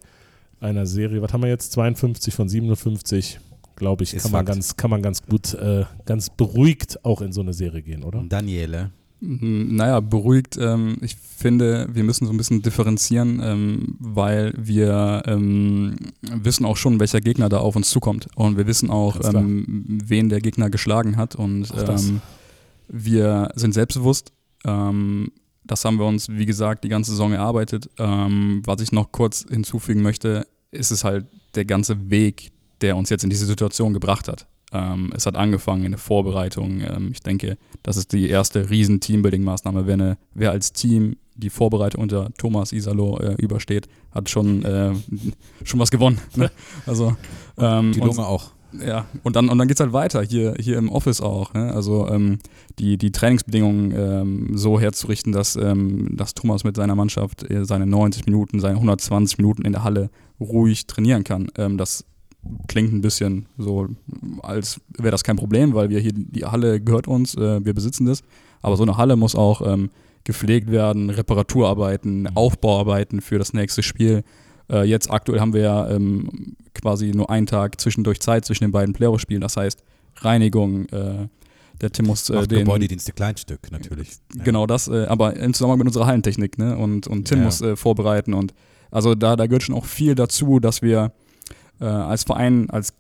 einer Serie, was haben wir jetzt, 52 von 57, glaube ich, Ist kann man, Fakt. ganz, kann man ganz gut, äh, ganz beruhigt auch in so eine Serie gehen, oder? Daniele. Mm, Naja, beruhigt. Ähm, ich finde, wir müssen so ein bisschen differenzieren, ähm, weil wir ähm, wissen auch schon, welcher Gegner da auf uns zukommt. Und wir wissen auch, ähm, wen der Gegner geschlagen hat. Und ähm, wir sind selbstbewusst. Das haben wir uns, wie gesagt, die ganze Saison erarbeitet. Ähm, was ich noch kurz hinzufügen möchte, ist es halt der ganze Weg, der uns jetzt in diese Situation gebracht hat. Ähm, es hat angefangen in der Vorbereitung. Ähm, ich denke, das ist die erste riesen Teambuilding-Maßnahme. Wer, eine, wer als Team die Vorbereitung unter Thomas Isalo äh, übersteht, hat schon, äh, [laughs] schon was gewonnen. Ne? Also, ähm, Die Lunge auch. Ja, und dann, und dann geht es halt weiter, hier, hier im Office auch. Ne? Also ähm, die, die Trainingsbedingungen ähm, so herzurichten, dass, ähm, dass Thomas mit seiner Mannschaft äh, seine 90 Minuten, seine 120 Minuten in der Halle ruhig trainieren kann. Ähm, das klingt ein bisschen so, als wäre das kein Problem, weil wir hier, die Halle gehört uns, äh, wir besitzen das. Aber so eine Halle muss auch ähm, gepflegt werden, Reparaturarbeiten, Aufbauarbeiten für das nächste Spiel. Äh, jetzt aktuell haben wir ja ähm, quasi nur einen Tag zwischendurch Zeit zwischen den beiden Playoff-Spielen. Das heißt, Reinigung, äh, Der Tim muss äh, den Gebäudedienste Kleinstück natürlich. Genau das, äh, aber im Zusammenhang mit unserer Hallentechnik, ne? Und, und Tim Ja. muss äh, vorbereiten und also da, da gehört schon auch viel dazu, dass wir äh, als Verein, als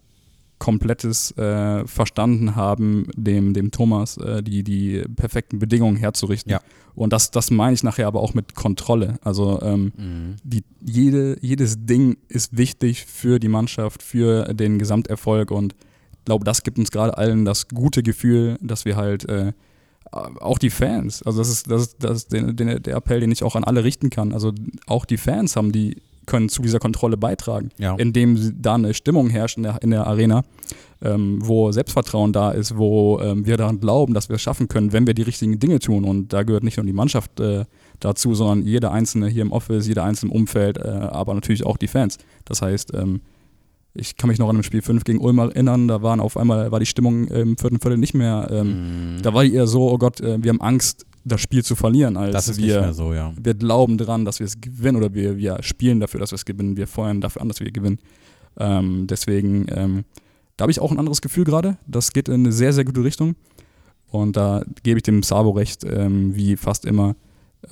komplettes äh, verstanden haben, dem, dem Thomas äh, die, die perfekten Bedingungen herzurichten. Ja. Und das, das meine ich nachher aber auch mit Kontrolle. Also ähm, Mhm. die, jede, jedes Ding ist wichtig für die Mannschaft, für den Gesamterfolg und ich glaube, das gibt uns gerade allen das gute Gefühl, dass wir halt äh, auch die Fans, also das ist, das ist, das ist den, den, der Appell, den ich auch an alle richten kann. Also auch die Fans haben die können zu dieser Kontrolle beitragen, Ja. indem da eine Stimmung herrscht in der, in der Arena, ähm, wo Selbstvertrauen da ist, wo ähm, wir daran glauben, dass wir es schaffen können, wenn wir die richtigen Dinge tun. Und da gehört nicht nur die Mannschaft äh, dazu, sondern jeder Einzelne hier im Office, jeder Einzelne im Umfeld, äh, aber natürlich auch die Fans. Das heißt, ähm, ich kann mich noch an dem Spiel 5 gegen Ulm erinnern, da waren auf einmal, war die Stimmung im vierten Viertel nicht mehr, ähm, Mhm. da war die eher so, oh Gott, äh, wir haben Angst, das Spiel zu verlieren, als Das ist wir, nicht mehr so, ja. wir glauben dran, dass wir es gewinnen oder wir, wir spielen dafür, dass wir es gewinnen, wir feuern dafür an, dass wir gewinnen. Ähm, deswegen, ähm, da habe ich auch ein anderes Gefühl gerade. Das geht in eine sehr, sehr gute Richtung. Und da gebe ich dem Sabo recht, ähm, wie fast immer.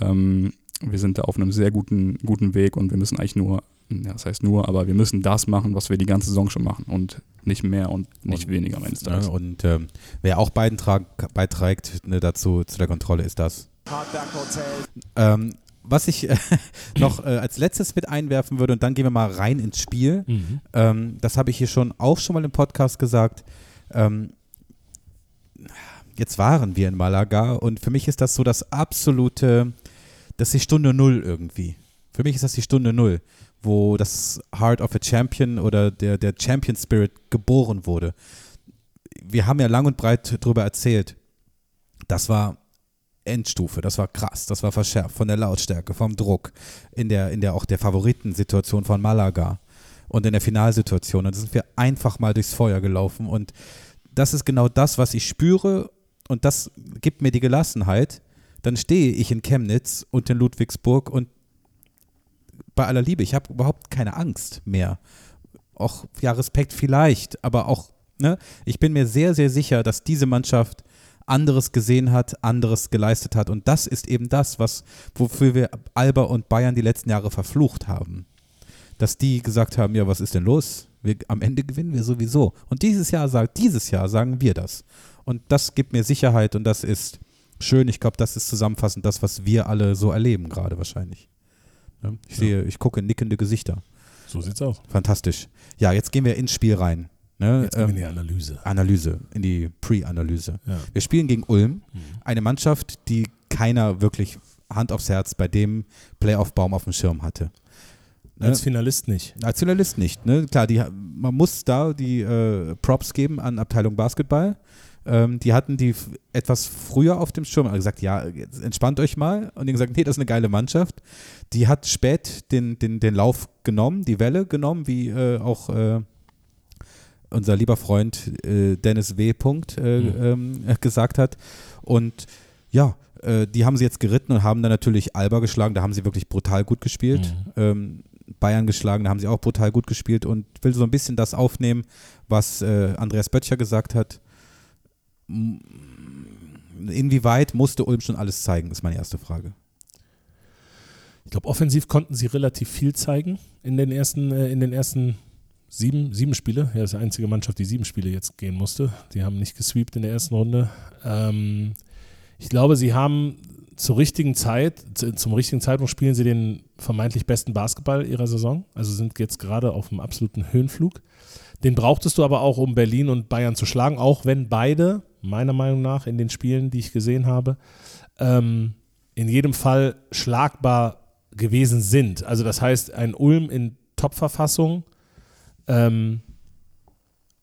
Ähm, wir sind da auf einem sehr guten, guten Weg und wir müssen eigentlich nur, ja, das heißt nur, aber wir müssen das machen, was wir die ganze Saison schon machen und nicht mehr und nicht Und- weniger am Ende des Tages. Ne? Und ähm, wer auch beiträgt ne, dazu, zu der Kontrolle, ist das. Ähm, was ich äh, [laughs] noch äh, als letztes mit einwerfen würde, und dann gehen wir mal rein ins Spiel. Mhm. Ähm, das habe ich hier schon auch schon mal im Podcast gesagt. Ähm, jetzt waren wir in Malaga und für mich ist das so das absolute, das ist die Stunde Null irgendwie. Für mich ist das die Stunde Null, wo das Heart of a Champion oder der, der Champion Spirit geboren wurde. Wir haben ja lang und breit darüber erzählt. Das war Endstufe, das war krass, das war verschärft von der Lautstärke, vom Druck, in der, in der auch der Favoritensituation von Malaga und in der Finalsituation. Und da sind wir einfach mal durchs Feuer gelaufen. Und das ist genau das, was ich spüre. Und das gibt mir die Gelassenheit. Dann stehe ich in Chemnitz und in Ludwigsburg und bei aller Liebe, ich habe überhaupt keine Angst mehr. Auch, ja, Respekt vielleicht, aber auch, ne, ich bin mir sehr, sehr sicher, dass diese Mannschaft anderes gesehen hat, anderes geleistet hat. Und das ist eben das, was, wofür wir Alba und Bayern die letzten Jahre verflucht haben dass die gesagt haben, ja, was ist denn los? Wir, am Ende gewinnen wir sowieso. Und dieses Jahr sagt, dieses Jahr sagen wir das. Und das gibt mir Sicherheit und das ist schön. Ich glaube, das ist zusammenfassend das, was wir alle so erleben gerade wahrscheinlich. Ne? Ich sehe, ich gucke nickende Gesichter. So sieht's aus. Fantastisch. Ja, jetzt gehen wir ins Spiel rein. Ne? Jetzt wir in Ähm, die Analyse. Analyse, in die Pre-Analyse. Ja. Wir spielen gegen Ulm, Mhm. eine Mannschaft, die keiner wirklich Hand aufs Herz bei dem Playoff-Baum auf dem Schirm hatte. Ne? Als Finalist nicht. Als Journalist nicht. Ne? Klar, die, man muss da die äh, Props geben an Abteilung Basketball. Ähm, die hatten die etwas früher auf dem Schirm also gesagt, ja, entspannt euch mal. Und die haben gesagt, nee, das ist eine geile Mannschaft. Die hat spät den, den, den Lauf genommen, die Welle genommen, wie äh, auch äh, unser lieber Freund äh, Dennis W. Punkt, äh, Mhm. ähm, äh, gesagt hat. Und ja, äh, die haben sie jetzt geritten und haben dann natürlich Alba geschlagen. Da haben sie wirklich brutal gut gespielt. Ähm, Bayern geschlagen, da haben sie auch brutal gut gespielt und will so ein bisschen das aufnehmen, was äh, Andreas Böttcher gesagt hat. Inwieweit musste Ulm schon alles zeigen, ist meine erste Frage. Ich glaube, offensiv konnten sie relativ viel zeigen in den ersten, äh, in den ersten sieben, sieben Spiele. Ja, das ist die einzige Mannschaft, die sieben Spiele jetzt gehen musste. Die haben nicht gesweept in der ersten Runde. Ähm, ich glaube, sie haben zur richtigen Zeit, zu- zum richtigen Zeitpunkt spielen sie den vermeintlich besten Basketball ihrer Saison. Also sind jetzt gerade auf einem absoluten Höhenflug. Den brauchtest du aber auch, um Berlin und Bayern zu schlagen, auch wenn beide, meiner Meinung nach, in den Spielen, die ich gesehen habe, ähm, in jedem Fall schlagbar gewesen sind. Also das heißt, ein Ulm in Top-Verfassung ähm,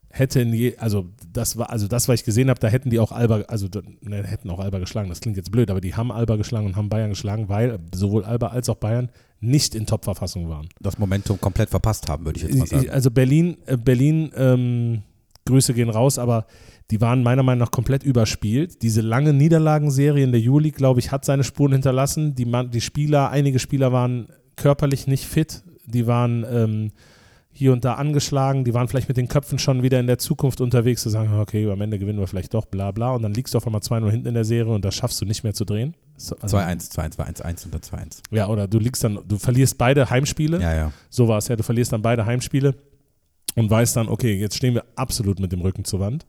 hätte in je, also das war, also das, was ich gesehen habe, da hätten die auch Alba, also da- ne, hätten auch Alba geschlagen. Das klingt jetzt blöd, aber die haben Alba geschlagen und haben Bayern geschlagen, weil sowohl Alba als auch Bayern nicht in Top-Verfassung waren. Das Momentum komplett verpasst haben, würde ich jetzt mal sagen. Also Berlin, äh, Berlin, ähm, Grüße gehen raus, aber die waren meiner Meinung nach komplett überspielt. Diese lange Niederlagenserie in der Juli, glaube ich, hat seine Spuren hinterlassen. Die, Man die Spieler, einige Spieler waren körperlich nicht fit. Die waren, ähm, hier und da angeschlagen, die waren vielleicht mit den Köpfen schon wieder in der Zukunft unterwegs, zu sagen, okay, am Ende gewinnen wir vielleicht doch, bla bla. Und dann liegst du auf einmal 2-0 hinten in der Serie und das schaffst du nicht mehr zu drehen. So, also- 2-1, 2-1, war 1-1 und dann 2-1. Ja, oder du liegst dann, du verlierst beide Heimspiele. Ja, ja. So war es ja, du verlierst dann beide Heimspiele und weißt dann, okay, jetzt stehen wir absolut mit dem Rücken zur Wand.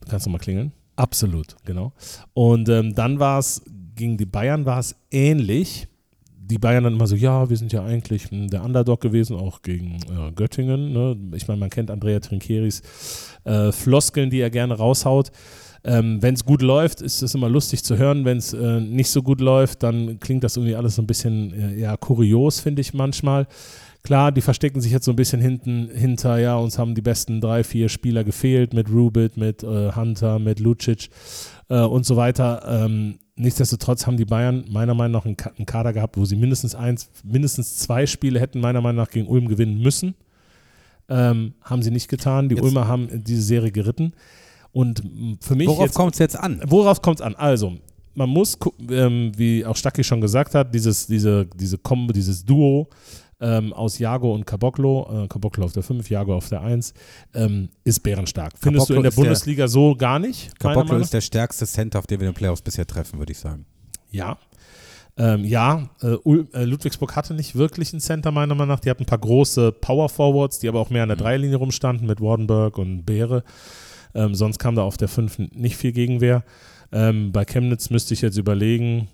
Du kannst nochmal klingeln. Absolut, genau. Und ähm, dann war es, gegen die Bayern war es ähnlich. Die Bayern dann immer so, ja, wir sind ja eigentlich hm, der Underdog gewesen, auch gegen äh, Göttingen. Ne? Ich meine, man kennt Andrea Trinkeris äh, Floskeln, die er gerne raushaut. Ähm, Wenn es gut läuft, ist es immer lustig zu hören. Wenn es äh, nicht so gut läuft, dann klingt das irgendwie alles so ein bisschen äh, ja, kurios, finde ich manchmal. Klar, die verstecken sich jetzt so ein bisschen hinten hinter, ja, uns haben die besten drei, vier Spieler gefehlt mit Rubit, mit äh, Hunter, mit Lucic äh, und so weiter. Ähm, nichtsdestotrotz haben die Bayern meiner Meinung nach einen, Ka- einen Kader gehabt, wo sie mindestens eins, mindestens zwei Spiele hätten meiner Meinung nach gegen Ulm gewinnen müssen. Ähm, haben sie nicht getan. Die Jetzt- Ulmer haben diese Serie geritten. Und für mich Worauf kommt es jetzt an? Worauf kommt es an? Also, man muss, ähm, wie auch Stacki schon gesagt hat, dieses, diese, diese Kombo, dieses Duo ähm, aus Jago und Caboclo, äh, Caboclo auf der 5, Jago auf der 1, ähm, ist bärenstark. Findest Caboclo du in der ist der- Bundesliga so gar nicht? Caboclo ist der stärkste Center, auf den wir in den Playoffs bisher treffen, würde ich sagen. Ja. Ähm, ja, äh, äh, Ludwigsburg hatte nicht wirklich einen Center, meiner Meinung nach. Die hatten ein paar große Power Forwards, die aber auch mehr an der Dreilinie rumstanden mit Wardenberg und Beere. Ähm, sonst kam da auf der 5 nicht viel Gegenwehr. Ähm, bei Chemnitz müsste ich jetzt überlegen,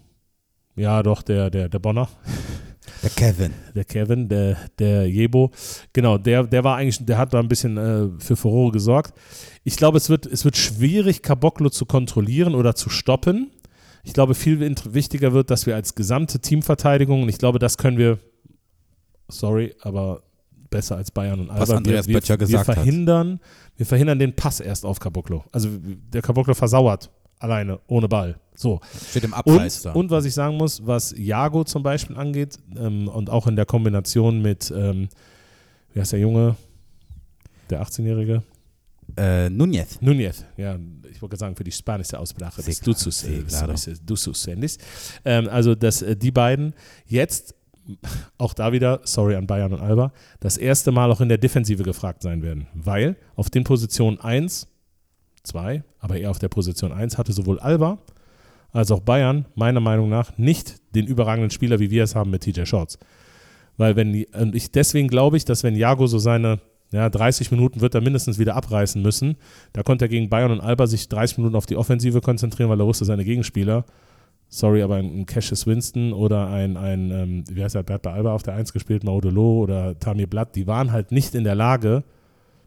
ja, doch, der, der, der Bonner, [laughs] Der Kevin. der Kevin, der, der Jebo, genau, der, der war eigentlich, der hat da ein bisschen äh, für Furore gesorgt. Ich glaube, es wird, es wird schwierig, Caboclo zu kontrollieren oder zu stoppen. Ich glaube, viel wichtiger wird, dass wir als gesamte Teamverteidigung, und ich glaube, das können wir, sorry, aber besser als Bayern und Alba. Was Andreas wir, wir, Böttcher gesagt wir hat. verhindern, Wir verhindern den Pass erst auf Caboclo. Also der Caboclo versauert alleine, ohne Ball. So. Steht im Abseits und, da. und was ich sagen muss, was Jago zum Beispiel angeht ähm, und auch in der Kombination mit, ähm, wie heißt der Junge, der 18-Jährige? Äh, Nunez. Nunez, ja, ich wollte sagen, für die spanische Aussprache des Duzus ähnlich. Ähm, also, dass äh, die beiden jetzt, [laughs] auch da wieder, sorry an Bayern und Alba, das erste Mal auch in der Defensive gefragt sein werden, weil auf den Positionen 1, 2, aber eher auf der Position 1 hatte sowohl Alba als auch Bayern meiner Meinung nach nicht den überragenden Spieler, wie wir es haben mit TJ Shorts. Weil wenn und ich deswegen glaube ich, dass wenn Jago so seine ja, 30 Minuten wird er mindestens wieder abreißen müssen. Da konnte er gegen Bayern und Alba sich 30 Minuten auf die Offensive konzentrieren, weil er wusste, seine Gegenspieler, sorry, aber ein, ein Cassius Winston oder ein, ein ähm, wie heißt er, der hat bei Alba auf der 1 gespielt, Maudolo oder Tamir Blatt, die waren halt nicht in der Lage,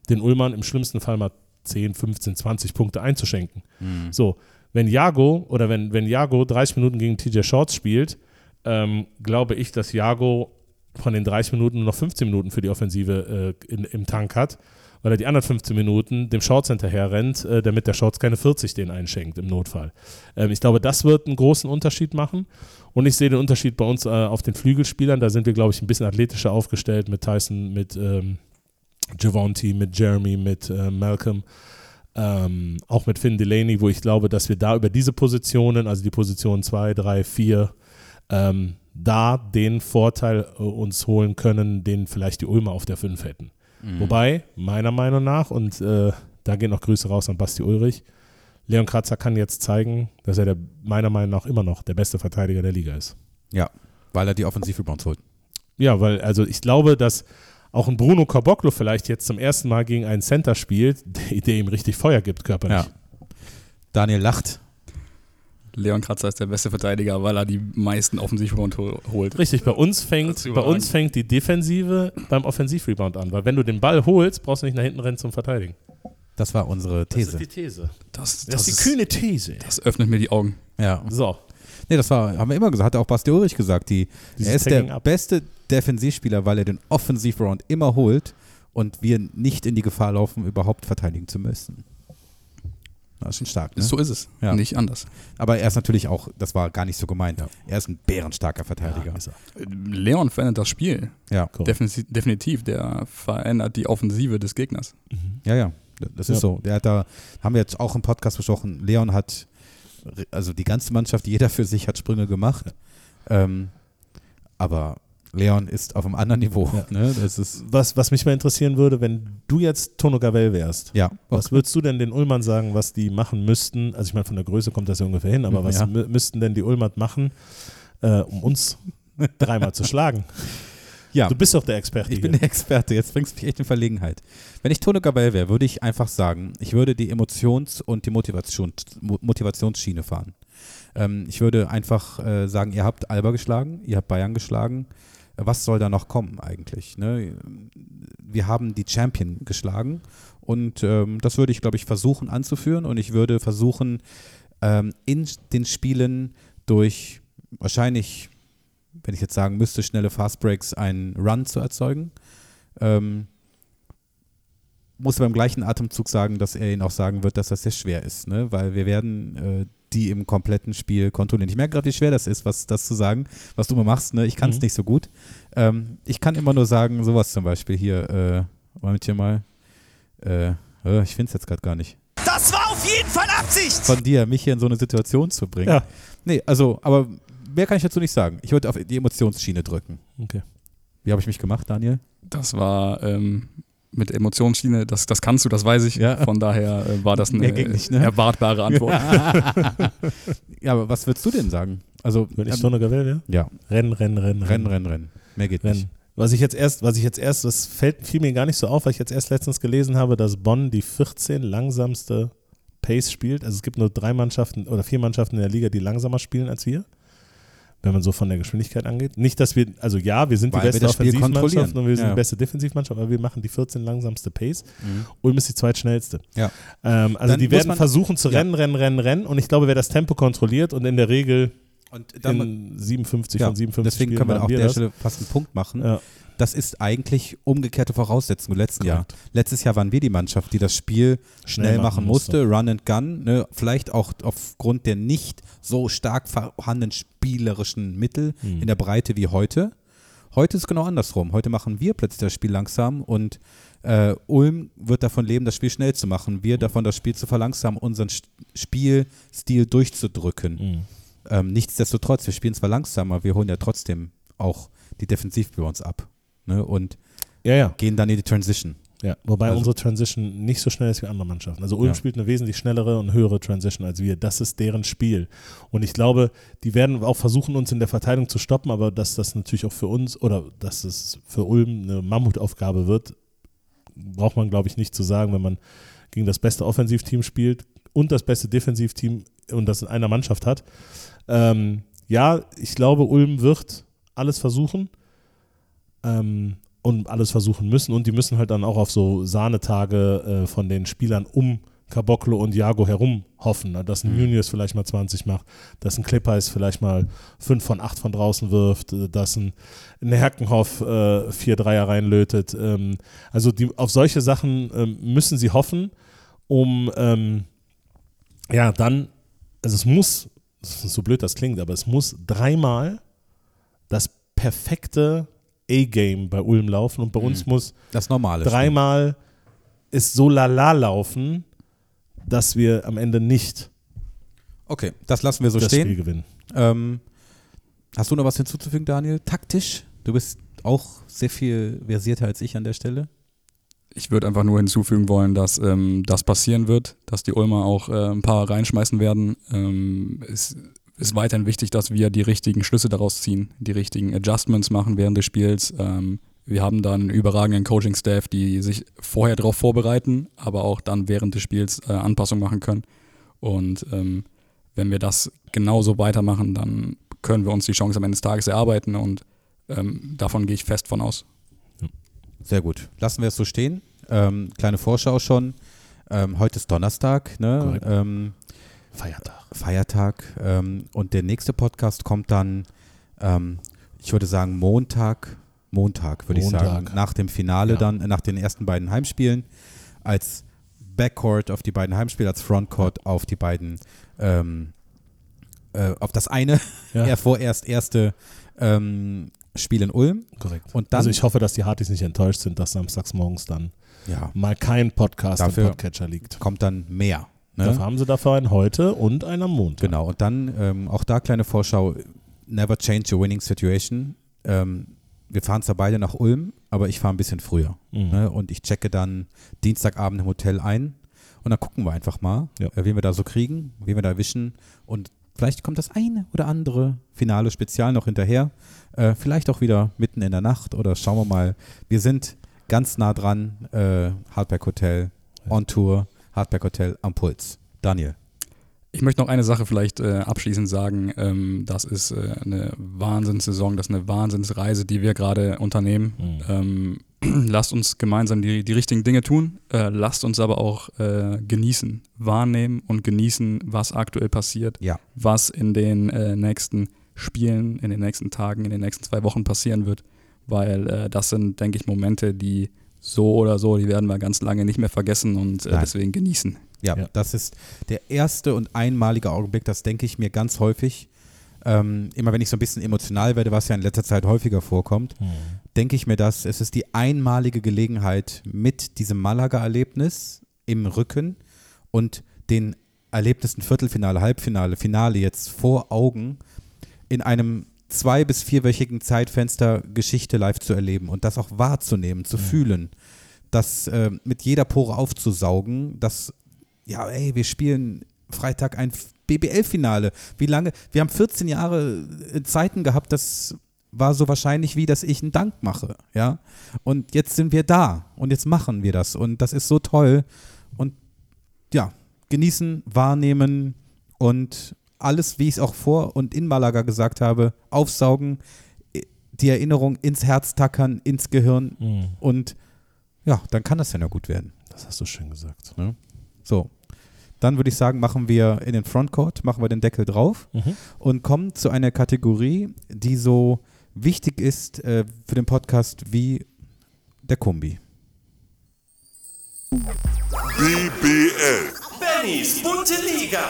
den Ullmann im schlimmsten Fall mal 10, 15, 20 Punkte einzuschenken. Mhm. So, wenn Jago oder wenn, wenn Jago 30 Minuten gegen TJ Shorts spielt, ähm, glaube ich, dass Jago von den 30 Minuten nur noch 15 Minuten für die Offensive äh, in, im Tank hat, weil er die anderen 15 Minuten dem Shorts hinterher rennt, äh, damit der Shorts keine 40 den einschenkt im Notfall. Ähm, ich glaube, das wird einen großen Unterschied machen. Und ich sehe den Unterschied bei uns äh, auf den Flügelspielern. Da sind wir, glaube ich, ein bisschen athletischer aufgestellt mit Tyson, mit ähm, Javonte, mit Jeremy, mit äh, Malcolm. Ähm, auch mit Finn Delaney, wo ich glaube, dass wir da über diese Positionen, also die Positionen 2, 3, 4, ähm, da den Vorteil äh, uns holen können, den vielleicht die Ulmer auf der 5 hätten. Mhm. Wobei, meiner Meinung nach, und äh, da gehen noch Grüße raus an Basti Ulrich, Leon Kratzer kann jetzt zeigen, dass er der, meiner Meinung nach immer noch der beste Verteidiger der Liga ist. Ja, weil er die Offensivrebounds holt. Ja, weil, also ich glaube, dass auch ein Bruno Caboclo vielleicht jetzt zum ersten Mal gegen einen Center spielt, der, [laughs] der ihm richtig Feuer gibt, körperlich. Ja. Daniel lacht. Leon Kratzer ist der beste Verteidiger, weil er die meisten Offensivrebound hol- holt. Richtig, bei uns Das fängt, bei uns fängt die Defensive beim Offensivrebound an, weil wenn du den Ball holst, brauchst du nicht nach hinten rennen zum Verteidigen. Das war unsere Das These. ist die These. Das, Das, ist die kühne These. das öffnet mir die Augen. ja. So, Nee, das war, haben wir immer gesagt, hat auch Basti Ulrich gesagt. Die, Dieses er ist Tagging der up. beste Defensivspieler, weil er den Offensivrebound immer holt und wir nicht in die Gefahr laufen, überhaupt verteidigen zu müssen. Das ist schon stark, ne? So ist es. Ja. Nicht anders. Aber er ist natürlich auch, das war gar nicht so gemeint. Er ist ein bärenstarker Verteidiger. ja. Leon verändert das Spiel. Ja, Korrekt. Definitiv, definitiv. Der verändert die Offensive des Gegners. ja, ja. Das ist Ja. so. Der hat da, haben wir jetzt auch im Podcast besprochen, Leon hat, also die ganze Mannschaft, jeder für sich hat Sprünge gemacht. Ähm, aber Leon ist auf einem anderen Niveau. Ja. Ne? Das ist, Was, was mich mal interessieren würde, wenn du jetzt Tono Gavel wärst, ja. was würdest du denn den Ulmern sagen, was die machen müssten? Also ich meine, von der Größe kommt das ja ungefähr hin, aber was Ja. mü- müssten denn die Ulmert machen, äh, um uns dreimal zu schlagen? [laughs] ja. Du bist doch der Experte Ich bin hier. der Experte, jetzt bringst du mich echt in Verlegenheit. Wenn ich Tone Gabel wäre, würde ich einfach sagen, ich würde die Emotions- und die Motivation, Mo- Motivationsschiene fahren. Ähm, ich würde einfach äh, sagen, ihr habt Alba geschlagen, ihr habt Bayern geschlagen. Äh, Was soll da noch kommen eigentlich? Ne? Wir haben die Champion geschlagen und ähm, das würde ich, glaube ich, versuchen anzuführen und ich würde versuchen, ähm, in den Spielen durch wahrscheinlich, wenn ich jetzt sagen müsste, schnelle Fastbreaks einen Run zu erzeugen. Ähm, muss beim gleichen Atemzug sagen, dass er ihnen auch sagen wird, dass das sehr schwer ist, ne? weil wir werden äh, die im kompletten Spiel kontrollieren. Ich merke gerade, wie schwer das ist, was das zu sagen, was du immer machst. Ne? Ich kann es Mhm. nicht so gut. Ähm, ich kann immer nur sagen, sowas zum Beispiel hier, äh, Moment hier mal. Äh, äh, ich finde es jetzt gerade gar nicht. Das war auf jeden Fall Absicht! Von dir, mich hier in so eine Situation zu bringen. Ja. Nee, also, aber mehr kann ich dazu nicht sagen. Ich würde auf die Emotionsschiene drücken. Okay. Wie habe ich mich gemacht, Daniel? Das war ähm, mit Emotionsschiene, das, das kannst du, das weiß ich. Ja. Von daher äh, war das eine nicht, ne? erwartbare Antwort. [laughs] ja, aber was würdest du denn sagen? Also, Wenn ich ähm, Tono Gavel wäre? ja, Rennen, rennen, rennen, rennen, rennen, rennen. Mehr geht nicht. Rennen. Was ich jetzt erst, was ich jetzt erst, das fällt, fiel mir gar nicht so auf, weil ich jetzt erst letztens gelesen habe, dass Bonn die 14 langsamste Pace spielt. Also es gibt nur drei Mannschaften oder vier Mannschaften in der Liga, die langsamer spielen als wir. Wenn man so von der Geschwindigkeit angeht. Nicht, dass wir, also ja, wir sind Weil die beste Offensivmannschaft und wir sind Ja. die beste Defensivmannschaft, aber wir machen die 14 langsamste Pace. Mhm. Ulm ist die zweitschnellste. Ja. Ähm, also Dann die werden versuchen zu Ja. rennen, rennen, rennen, rennen. Und ich glaube, wer das Tempo kontrolliert und in der Regel Und dann, in 57 ja, von 57 deswegen Spielen können wir auch an der das. Stelle fast einen Punkt machen. Ja. Das ist eigentlich umgekehrte Voraussetzung im letzten Jahr. Letztes Jahr waren wir die Mannschaft, die das Spiel schnell, machen musste, Run and Gun, ne? vielleicht auch aufgrund der nicht so stark vorhandenen spielerischen Mittel Hm. in der Breite wie heute. Heute ist es genau andersrum. Heute machen wir plötzlich das Spiel langsam und äh, Ulm wird davon leben, das Spiel schnell zu machen. Wir davon, das Spiel zu verlangsamen, unseren St- Spielstil durchzudrücken. Mhm. Ähm, nichtsdestotrotz, wir spielen zwar langsamer, wir holen ja trotzdem auch die Defensiv bei uns ab. Ne? Und Ja, ja. gehen dann in die Transition. Ja, wobei Also- unsere Transition nicht so schnell ist wie andere Mannschaften. Also Ulm Ja. spielt eine wesentlich schnellere und höhere Transition als wir. Das ist deren Spiel. Und ich glaube, die werden auch versuchen, uns in der Verteidigung zu stoppen, aber dass das natürlich auch für uns oder dass es für Ulm eine Mammutaufgabe wird, braucht man, glaube ich, nicht zu sagen, wenn man gegen das beste Offensivteam spielt und das beste Defensivteam und das in einer Mannschaft hat. Ähm, ja, ich glaube, Ulm wird alles versuchen ähm, und alles versuchen müssen und die müssen halt dann auch auf so Sahnetage äh, von den Spielern um Caboclo und Jago herum hoffen, ne? dass ein Mhm. Junius vielleicht mal 20 macht, dass ein Clippers vielleicht mal 5 von 8 von draußen wirft, äh, dass ein, ein Herkenhoff äh, vier Dreier reinlötet. Ähm, also die, auf solche Sachen ähm, müssen sie hoffen, um ähm, ja dann, also es muss, so blöd das klingt, aber es muss dreimal das perfekte A-Game bei Ulm laufen und bei uns Mhm. muss Das Normale. dreimal ist so lala laufen, dass wir am Ende nicht Okay, das lassen wir so das Spiel stehen. gewinnen. Ähm, hast du noch was hinzuzufügen, Daniel? Taktisch? Du bist auch sehr viel versierter als ich an der Stelle. Ich würde einfach nur hinzufügen wollen, dass ähm, das passieren wird, dass die Ulmer auch äh, ein paar reinschmeißen werden. Ähm, es ist weiterhin wichtig, dass wir die richtigen Schlüsse daraus ziehen, die richtigen Adjustments machen während des Spiels. Ähm, wir haben dann einen überragenden Coaching-Staff, die sich vorher darauf vorbereiten, aber auch dann während des Spiels äh, Anpassungen machen können. Und ähm, wenn wir das genauso weitermachen, dann können wir uns die Chance am Ende des Tages erarbeiten und ähm, davon gehe ich fest von aus. Sehr gut. Lassen wir es so stehen. Ähm, kleine Vorschau schon. Ähm, heute ist Donnerstag, ne? Feiertag. Feiertag. Ähm, und der nächste Podcast kommt dann, ähm, ich würde sagen, Montag. Montag, würde ich sagen. Montag. Nach dem Finale Ja. dann, äh, nach den ersten beiden Heimspielen. Als Backcourt auf die beiden Heimspiele, als Frontcourt auf die beiden, ähm, äh, auf das eine, [laughs] Ja. [laughs] er vorerst erste ähm, Spiel in Ulm. Korrekt. Und dann, also ich hoffe, dass die Hartis nicht enttäuscht sind, dass samstags morgens dann ja, mal kein Podcast Dafür- im Podcatcher liegt. kommt dann mehr. Ne? Dafür haben sie dafür einen heute und einen am Montag. Genau, und dann ähm, auch da kleine Vorschau, never change your winning situation. Ähm, wir fahren zwar beide nach Ulm, aber ich fahre ein bisschen früher. Mhm. Ne? Und ich checke dann Dienstagabend im Hotel ein und dann gucken wir einfach mal, Ja. äh, wen wir da so kriegen, wen wir da erwischen und vielleicht kommt das eine oder andere Finale Spezial noch hinterher. Äh, vielleicht auch wieder mitten in der Nacht oder schauen wir mal. Wir sind ganz nah dran, äh, Hardback Hotel on Tour, Hardback Hotel am Puls. Daniel. Ich möchte noch eine Sache vielleicht äh, abschließend sagen. Ähm, das ist äh, eine Wahnsinnssaison, das ist eine Wahnsinnsreise, die wir gerade unternehmen. Mhm. Ähm, [clears throat] lasst uns gemeinsam die, die richtigen Dinge tun, äh, lasst uns aber auch äh, genießen, wahrnehmen und genießen, was aktuell passiert, Ja. was in den äh, nächsten Spielen, in den nächsten Tagen, in den nächsten zwei Wochen passieren wird, weil äh, das sind, denke ich, Momente, die so oder so, die werden wir ganz lange nicht mehr vergessen und äh, deswegen genießen. Ja, Ja. das ist der erste und einmalige Augenblick, das denke ich mir ganz häufig. Ähm, immer wenn ich so ein bisschen emotional werde, was ja in letzter Zeit häufiger vorkommt, denke ich mir das, es ist die einmalige Gelegenheit mit diesem Malaga-Erlebnis im Rücken und den Erlebnissen Viertelfinale, Halbfinale, Finale jetzt vor Augen in einem zwei- bis vierwöchigen Zeitfenster Geschichte live zu erleben und das auch wahrzunehmen, zu fühlen, das äh, mit jeder Pore aufzusaugen, das, ja, ey, wir spielen Freitag ein BBL-Finale. Wie lange? Wir haben 14 Jahre äh, Zeiten gehabt, das war so wahrscheinlich wie, dass ich einen Dank mache, ja. Und jetzt sind wir da und jetzt machen wir das und das ist so toll und ja, genießen, wahrnehmen und alles, wie ich es auch vor und in Malaga gesagt habe, aufsaugen, die Erinnerung ins Herz tackern, ins Gehirn Mhm. und ja, dann kann das ja nur gut werden. Das hast du schön gesagt. So, dann würde ich sagen, machen wir in den Frontcourt, machen wir den Deckel drauf Mhm. und kommen zu einer Kategorie, die so wichtig ist äh, für den Podcast wie der Kombi. BBL. Bennys bunte Liga.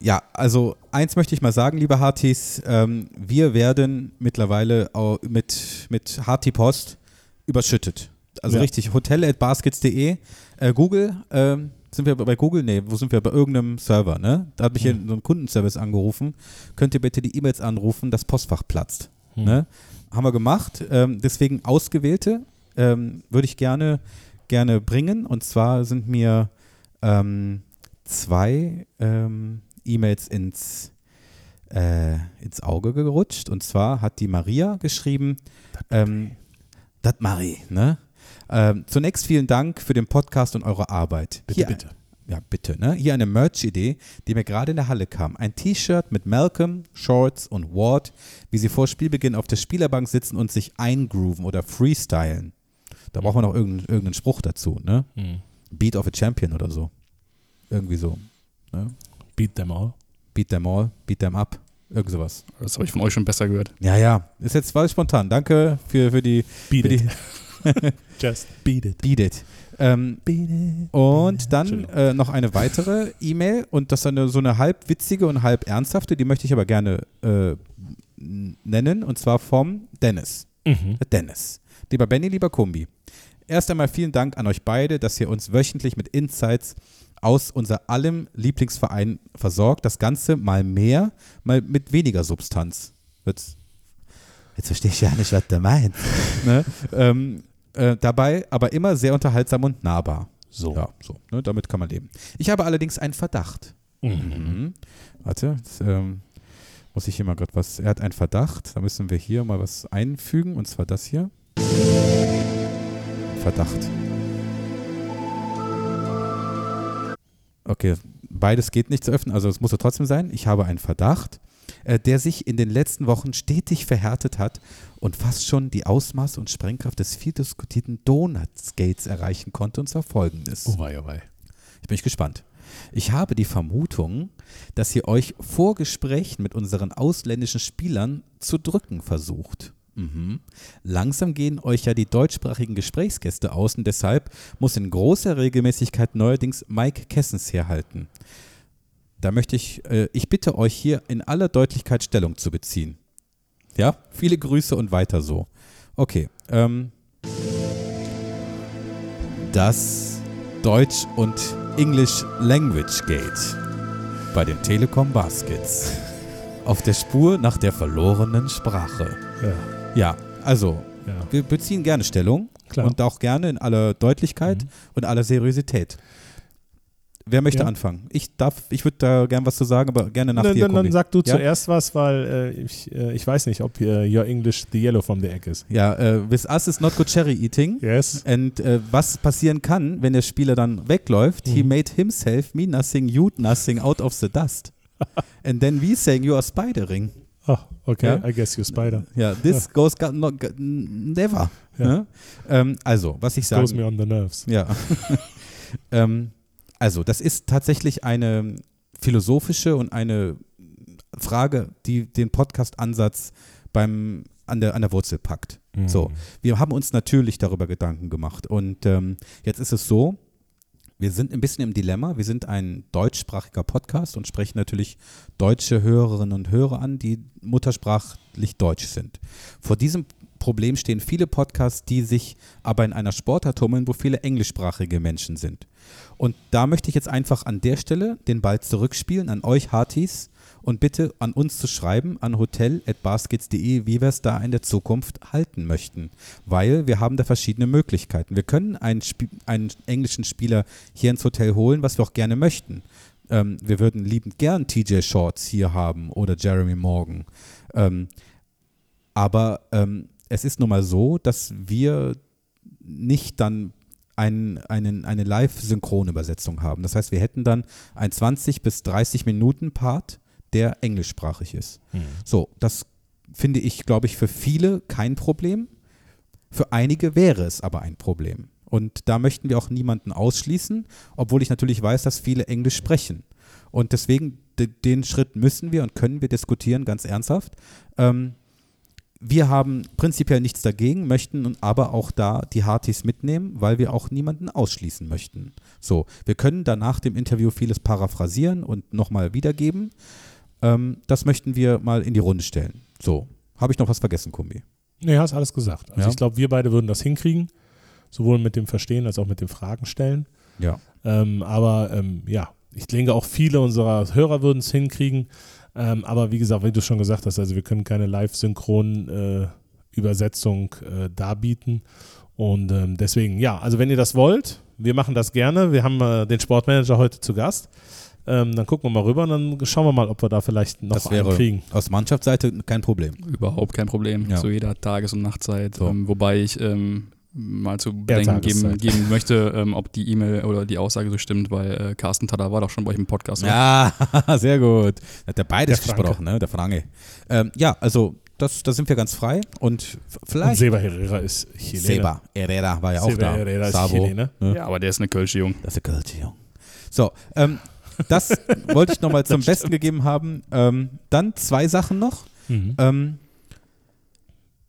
Ja, also eins möchte ich mal sagen, liebe Hartis, ähm, wir werden mittlerweile mit, mit Harty Post überschüttet. Also Ja. richtig, hotel.baskets.de, äh, Google, ähm, sind wir bei Google? Nee, wo sind wir? Bei irgendeinem Server, ne? Da habe ich hier so einen Kundenservice angerufen. Könnt ihr bitte die E-Mails anrufen, das Postfach platzt. Hm. Ne? Haben wir gemacht. Ähm, deswegen ausgewählte ähm, würde ich gerne, gerne bringen. Und zwar sind mir ähm, zwei ähm, E-Mails ins, äh, ins Auge gerutscht. Und zwar hat die Maria geschrieben, ähm, Marie, ne? Ähm, zunächst vielen Dank für den Podcast und eure Arbeit. Bitte, Hier, bitte. Ja, bitte, ne? Hier eine Merch-Idee, die mir gerade in der Halle kam. Ein T-Shirt mit Malcolm, Shorts und Ward, wie sie vor Spielbeginn auf der Spielerbank sitzen und sich eingrooven oder freestylen. Da braucht man noch irgendeinen, irgendeinen Spruch dazu, ne? Mhm. Beat of a Champion oder so. Irgendwie so. Ne? Beat them all. Beat them all, beat them up. Irgend sowas. Das habe ich von euch schon besser gehört. Ja, ja. Ist jetzt war spontan. Danke für, für die Beat für it. die [laughs] Just beat it. Beat it. Ähm, Beat it. und dann äh, noch eine weitere E-Mail und das ist eine, so eine halb witzige und halb ernsthafte, die möchte ich aber gerne äh, nennen und zwar vom Dennis. Mhm. Dennis. Lieber Benny, lieber Kumbi. Erst einmal vielen Dank an euch beide, dass ihr uns wöchentlich mit Insights aus unser allem Lieblingsverein versorgt. Das Ganze mal mehr, mal mit weniger Substanz. Jetzt, jetzt verstehe ich ja nicht, was du meinst. [laughs] ne? ähm, äh, dabei aber immer sehr unterhaltsam und nahbar. So. Ja, so. Ne? Damit kann man leben. Ich habe allerdings einen Verdacht. Mhm. Mhm. Warte, jetzt, ähm, muss ich hier mal gerade was. Er hat einen Verdacht. Da müssen wir hier mal was einfügen und zwar das hier. Verdacht. Okay, beides geht nicht zu öffnen, also es muss er trotzdem sein. Ich habe einen Verdacht, äh, der sich in den letzten Wochen stetig verhärtet hat und fast schon die Ausmaße und Sprengkraft des viel diskutierten Donut-Skates erreichen konnte, und zwar folgendes. Oh wei, oh wei. Jetzt bin ich gespannt. Ich habe die Vermutung, dass ihr euch vor Gesprächen mit unseren ausländischen Spielern zu drücken versucht. Mhm. Langsam gehen euch ja die deutschsprachigen Gesprächsgäste aus und deshalb muss in großer Regelmäßigkeit neuerdings Mike Kessens herhalten. Da möchte ich, äh, ich bitte euch hier in aller Deutlichkeit Stellung zu beziehen. Ja, viele Grüße und weiter so. Okay, ähm, das Deutsch und English Language Gate bei den Telekom Baskets. Auf der Spur nach der verlorenen Sprache. Ja. Ja, also, Ja. wir beziehen gerne Stellung Klar. und auch gerne in aller Deutlichkeit Mhm. und aller Seriosität. Wer möchte Ja. anfangen? Ich darf, ich würde da gern was zu sagen, aber gerne nach dann, dir. dann, dann sag du Ja? zuerst was, weil äh, ich, äh, ich weiß nicht, ob äh, your English the yellow from the egg ist. Ja, äh, with us is not good cherry eating. Yes. Und äh, was passieren kann, wenn der Spieler dann wegläuft, he Mhm. made himself me nothing, you nothing out of the dust. [laughs] And then we saying you are spidering. Oh, okay, Ja? I guess you spider. Ja, this [laughs] goes go- not, never. Ja. Ne? Ähm, also, was ich sagen Goes me on the nerves. Ja. [laughs] ähm, also, das ist tatsächlich eine philosophische und eine Frage, die den Podcast-Ansatz beim an der, an der Wurzel packt. Mhm. So, wir haben uns natürlich darüber Gedanken gemacht. Und ähm, jetzt ist es so, wir sind ein bisschen im Dilemma. Wir sind ein deutschsprachiger Podcast und sprechen natürlich deutsche Hörerinnen und Hörer an, die muttersprachlich deutsch sind. Vor diesem Problem stehen viele Podcasts, die sich aber in einer Sportart tummeln, wo viele englischsprachige Menschen sind. Und da möchte ich jetzt einfach an der Stelle den Ball zurückspielen an euch Hartis und bitte an uns zu schreiben an hotel.baskets.de, wie wir es da in der Zukunft halten möchten. Weil wir haben da verschiedene Möglichkeiten. Wir können einen, Spie einen englischen Spieler hier ins Hotel holen, was wir auch gerne möchten. Ähm, wir würden liebend gern TJ Shorts hier haben oder Jeremy Morgan. Ähm, aber ähm, es ist nun mal so, dass wir nicht dann ein, einen, eine Live-Synchronübersetzung haben. Das heißt, wir hätten dann ein 20 bis 30 Minuten Part, der englischsprachig ist. So, das finde ich, glaube ich, für viele kein Problem. Für einige wäre es aber ein Problem. Und da möchten wir auch niemanden ausschließen, obwohl ich natürlich weiß, dass viele Englisch sprechen. Und deswegen, de- den Schritt müssen wir und können wir diskutieren, ganz ernsthaft. Ähm, wir haben prinzipiell nichts dagegen, möchten aber auch da die Hartis mitnehmen, weil wir auch niemanden ausschließen möchten. So, wir können danach dem Interview vieles paraphrasieren und nochmal wiedergeben. Ähm, das möchten wir mal in die Runde stellen. So, habe ich noch was vergessen, Kumbi? Nee, hast alles gesagt. Also Ja. ich glaube, wir beide würden das hinkriegen, sowohl mit dem Verstehen als auch mit dem Fragen stellen. Ja. Ähm, aber ähm, ja, ich denke auch viele unserer Hörer würden es hinkriegen. Ähm, aber wie gesagt, wie du schon gesagt hast, also wir können keine Live-Synchron-Übersetzung äh, darbieten. Und ähm, deswegen, ja, also wenn ihr das wollt, wir machen das gerne. Wir haben äh, den Sportmanager heute zu Gast. Ähm, dann gucken wir mal rüber und dann schauen wir mal, ob wir da vielleicht noch das einen wäre kriegen. aus Mannschaftsseite kein Problem. Überhaupt kein Problem. Ja. Zu jeder Tages- und Nachtzeit. So. Ähm, wobei ich ähm, mal zu bedenken geben, geben [laughs] möchte, ähm, ob die E-Mail oder die Aussage so stimmt, weil äh, Carsten Tada war doch schon bei euch im Podcast. oder? Ja, [laughs] sehr gut. Hat der beides Der gesprochen, ne? Der Franke. Ähm, ja, also das, da sind wir ganz frei und f- Und vielleicht Seba Herrera ist Chilene. Seba Herrera war ja auch Seba da. Herrera ist Sabo, Chilene. ne? Ja, aber der ist eine Kölsche Jung. Das ist der Kölsche Jung. So, ähm, das wollte ich nochmal zum Besten gegeben haben. Ähm, dann zwei Sachen noch. Mhm. Ähm,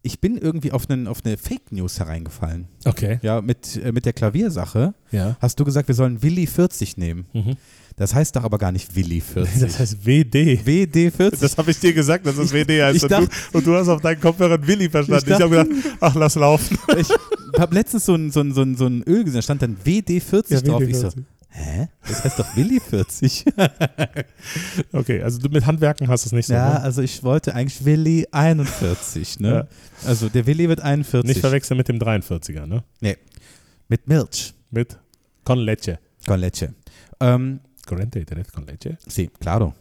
ich bin irgendwie auf, einen, auf eine Fake News hereingefallen. Okay. Ja, mit, äh, mit der Klaviersache Ja. hast du gesagt, wir sollen Willi 40 nehmen. Mhm. Das heißt doch aber gar nicht Willi 40. [laughs] Das heißt WD. WD 40. Das habe ich dir gesagt, dass das WD heißt. Und, dachte- du, und du hast auf deinen Kopfhörern Willi verstanden. Ich Ich, habe gedacht, ach, lass laufen. ich habe letztens so ein, so, ein, so, ein, so ein Öl gesehen, da stand dann WD40 drauf. Ich so, hä? Das heißt doch Willi 40. [laughs] Okay, also du mit Handwerken hast es nicht so. ja, ne? also ich wollte eigentlich Willi 41, ne? Also der Willi wird 41. Nicht verwechseln mit dem 43er, ne? Nee, mit Milch. Mit Con Leche. Con leche. Ähm, Corrente direkt con Leche. sí, claro.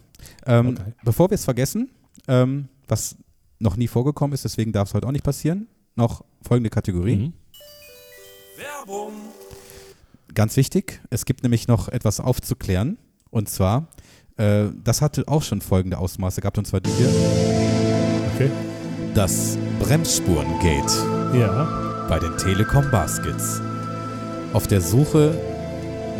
Ähm, Okay. Bevor wir es vergessen, ähm, was noch nie vorgekommen ist, deswegen darf es heute auch nicht passieren, noch folgende Kategorie. Mhm. Werbung. Ganz wichtig, es gibt nämlich noch etwas aufzuklären. Und zwar, äh, das hatte auch schon folgende Ausmaße gehabt, und zwar die hier. Okay. Das Bremsspuren-Gate Ja. bei den Telekom Baskets. Auf der Suche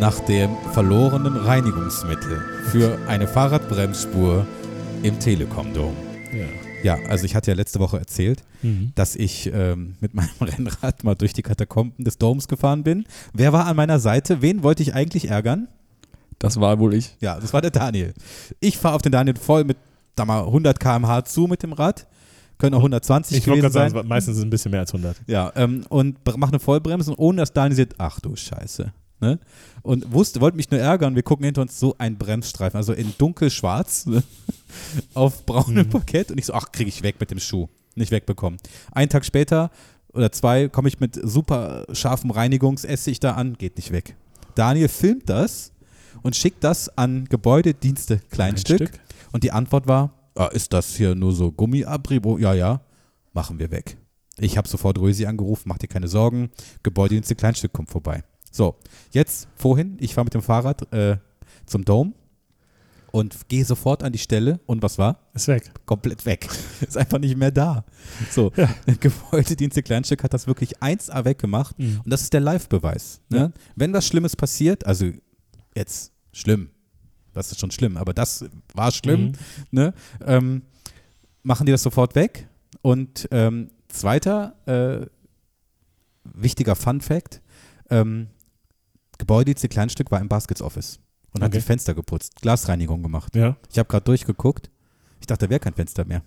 nach dem verlorenen Reinigungsmittel für eine Fahrradbremsspur im Telekom-Dom. Ja. Ja, also ich hatte ja letzte Woche erzählt, Mhm. dass ich ähm, mit meinem [laughs] Rennrad mal durch die Katakomben des Doms gefahren bin. Wer war an meiner Seite? Wen wollte ich eigentlich ärgern? Das war wohl ich. Ja, das war der Daniel. Ich fahre auf den Daniel voll mit, sag mal, 100 km/h zu mit dem Rad. Können auch 120 Ich gewesen gerade sein. sagen, meistens ist es ein bisschen mehr als 100. Ja, ähm, und mache eine Vollbremse und ohne dass Daniel sieht, ach du Scheiße. Ne? Und wusste, wollte mich nur ärgern. Wir gucken hinter uns so ein Bremsstreifen, also in dunkelschwarz ne? [laughs] auf braunem Mhm. Parkett. Und ich so, ach, kriege ich weg mit dem Schuh. Nicht wegbekommen. Einen Tag später oder zwei komme ich mit super scharfem Reinigungsessig da an, geht nicht weg. Daniel filmt das und schickt das an Gebäudedienste Kleinstück. Und die Antwort war, ah, ist das hier nur so Gummiabrieb? Oh, Ja, ja, machen wir weg. Ich habe sofort Rösi angerufen, mach dir keine Sorgen, Gebäudedienste Kleinstück kommt vorbei. So, jetzt vorhin, ich fahre mit dem Fahrrad äh, zum Dome und gehe sofort an die Stelle und was war? Ist weg. Komplett weg. [laughs] Ist einfach nicht mehr da. So, [laughs] Gebäudedienste Kleinstück hat das wirklich 1A weggemacht Mhm. und das ist der Live-Beweis. Ne? Ja. Wenn was Schlimmes passiert, also jetzt schlimm, das ist schon schlimm, aber das war schlimm, Mhm. ne? ähm, machen die das sofort weg. Und ähm, zweiter äh, wichtiger Fun-Fact: ähm, Gebäudedienste Kleinstück war im Baskets Office und hat Okay. die Fenster geputzt, Glasreinigung gemacht. Ja. Ich habe gerade durchgeguckt. Ich dachte, da wäre kein Fenster mehr.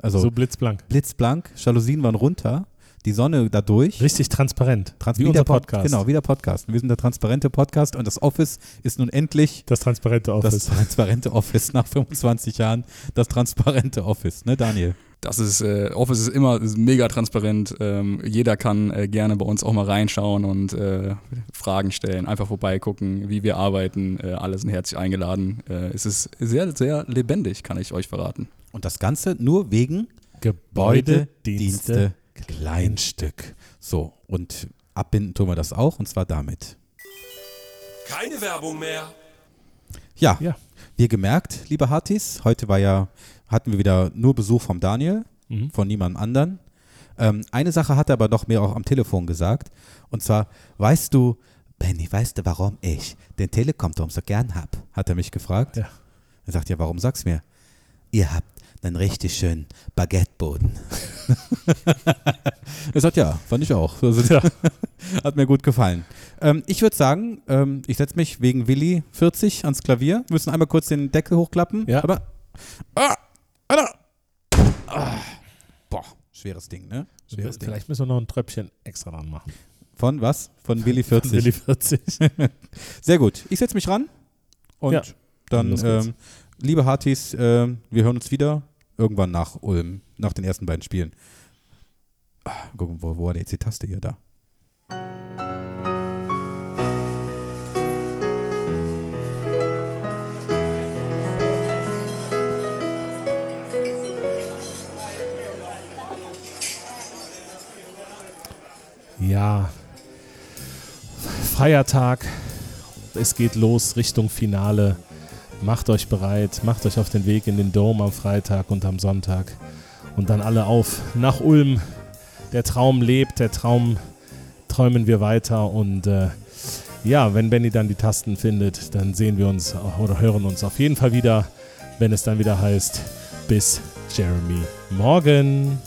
Also So blitzblank. blitzblank, Jalousien waren runter, die Sonne dadurch. Richtig transparent. Trans wie wie unser der Pod- Podcast. Genau, wie der Podcast. Wir sind der transparente Podcast und das Office ist nun endlich Das transparente Office. das transparente Office nach 25 Jahren. Das transparente Office, ne, Daniel? Das ist, äh, Office ist immer ist mega transparent. Ähm, jeder kann äh, gerne bei uns auch mal reinschauen und äh, Fragen stellen, einfach vorbeigucken, wie wir arbeiten. Äh, alle sind herzlich eingeladen. Äh, es ist sehr, sehr lebendig, kann ich euch verraten. Und das Ganze nur wegen Gebäudedienste. Kleinstück. So, und abbinden tun wir das auch und zwar damit. Keine Werbung mehr. Ja, Ja. wie gemerkt, liebe Hartis, heute war ja, hatten wir wieder nur Besuch vom Daniel, Mhm. von niemandem anderen. Ähm, eine Sache hat er aber doch mir auch am Telefon gesagt. Und zwar, weißt du, Benny, weißt du, warum ich den Telekom-Turm so gern hab? Hat er mich gefragt. Ja. Er sagt, ja, warum sag's mir? Ihr habt einen richtig schönen Baguetteboden. [laughs] er sagt, ja, fand ich auch. Also, Ja. [laughs] Hat mir gut gefallen. Ähm, ich würde sagen, ähm, ich setze mich wegen Willi 40 ans Klavier. Wir müssen einmal kurz den Deckel hochklappen. Ja. Aber. Ah, Alter. Ah, boah, schweres Ding, ne? Schweres Ding. Vielleicht müssen wir noch ein Tröpfchen extra dran machen. Von was? Von Willi 40. Willi 40. [laughs] Sehr gut. Ich setze mich ran. Und Ja. dann, ähm, liebe Hartis, ähm, wir hören uns wieder irgendwann nach Ulm, nach den ersten beiden Spielen. Ah, gucken, wo, wo war jetzt die Taste hier da? Ja. Feiertag. Es geht los Richtung Finale. Macht euch bereit, macht euch auf den Weg in den Dom am Freitag und am Sonntag. Und dann alle auf nach Ulm. Der Traum lebt, der Traum träumen wir weiter. Und äh, ja, wenn Benny dann die Tasten findet, dann sehen wir uns oder hören uns auf jeden Fall wieder, wenn es dann wieder heißt, bis Jeremy morgen.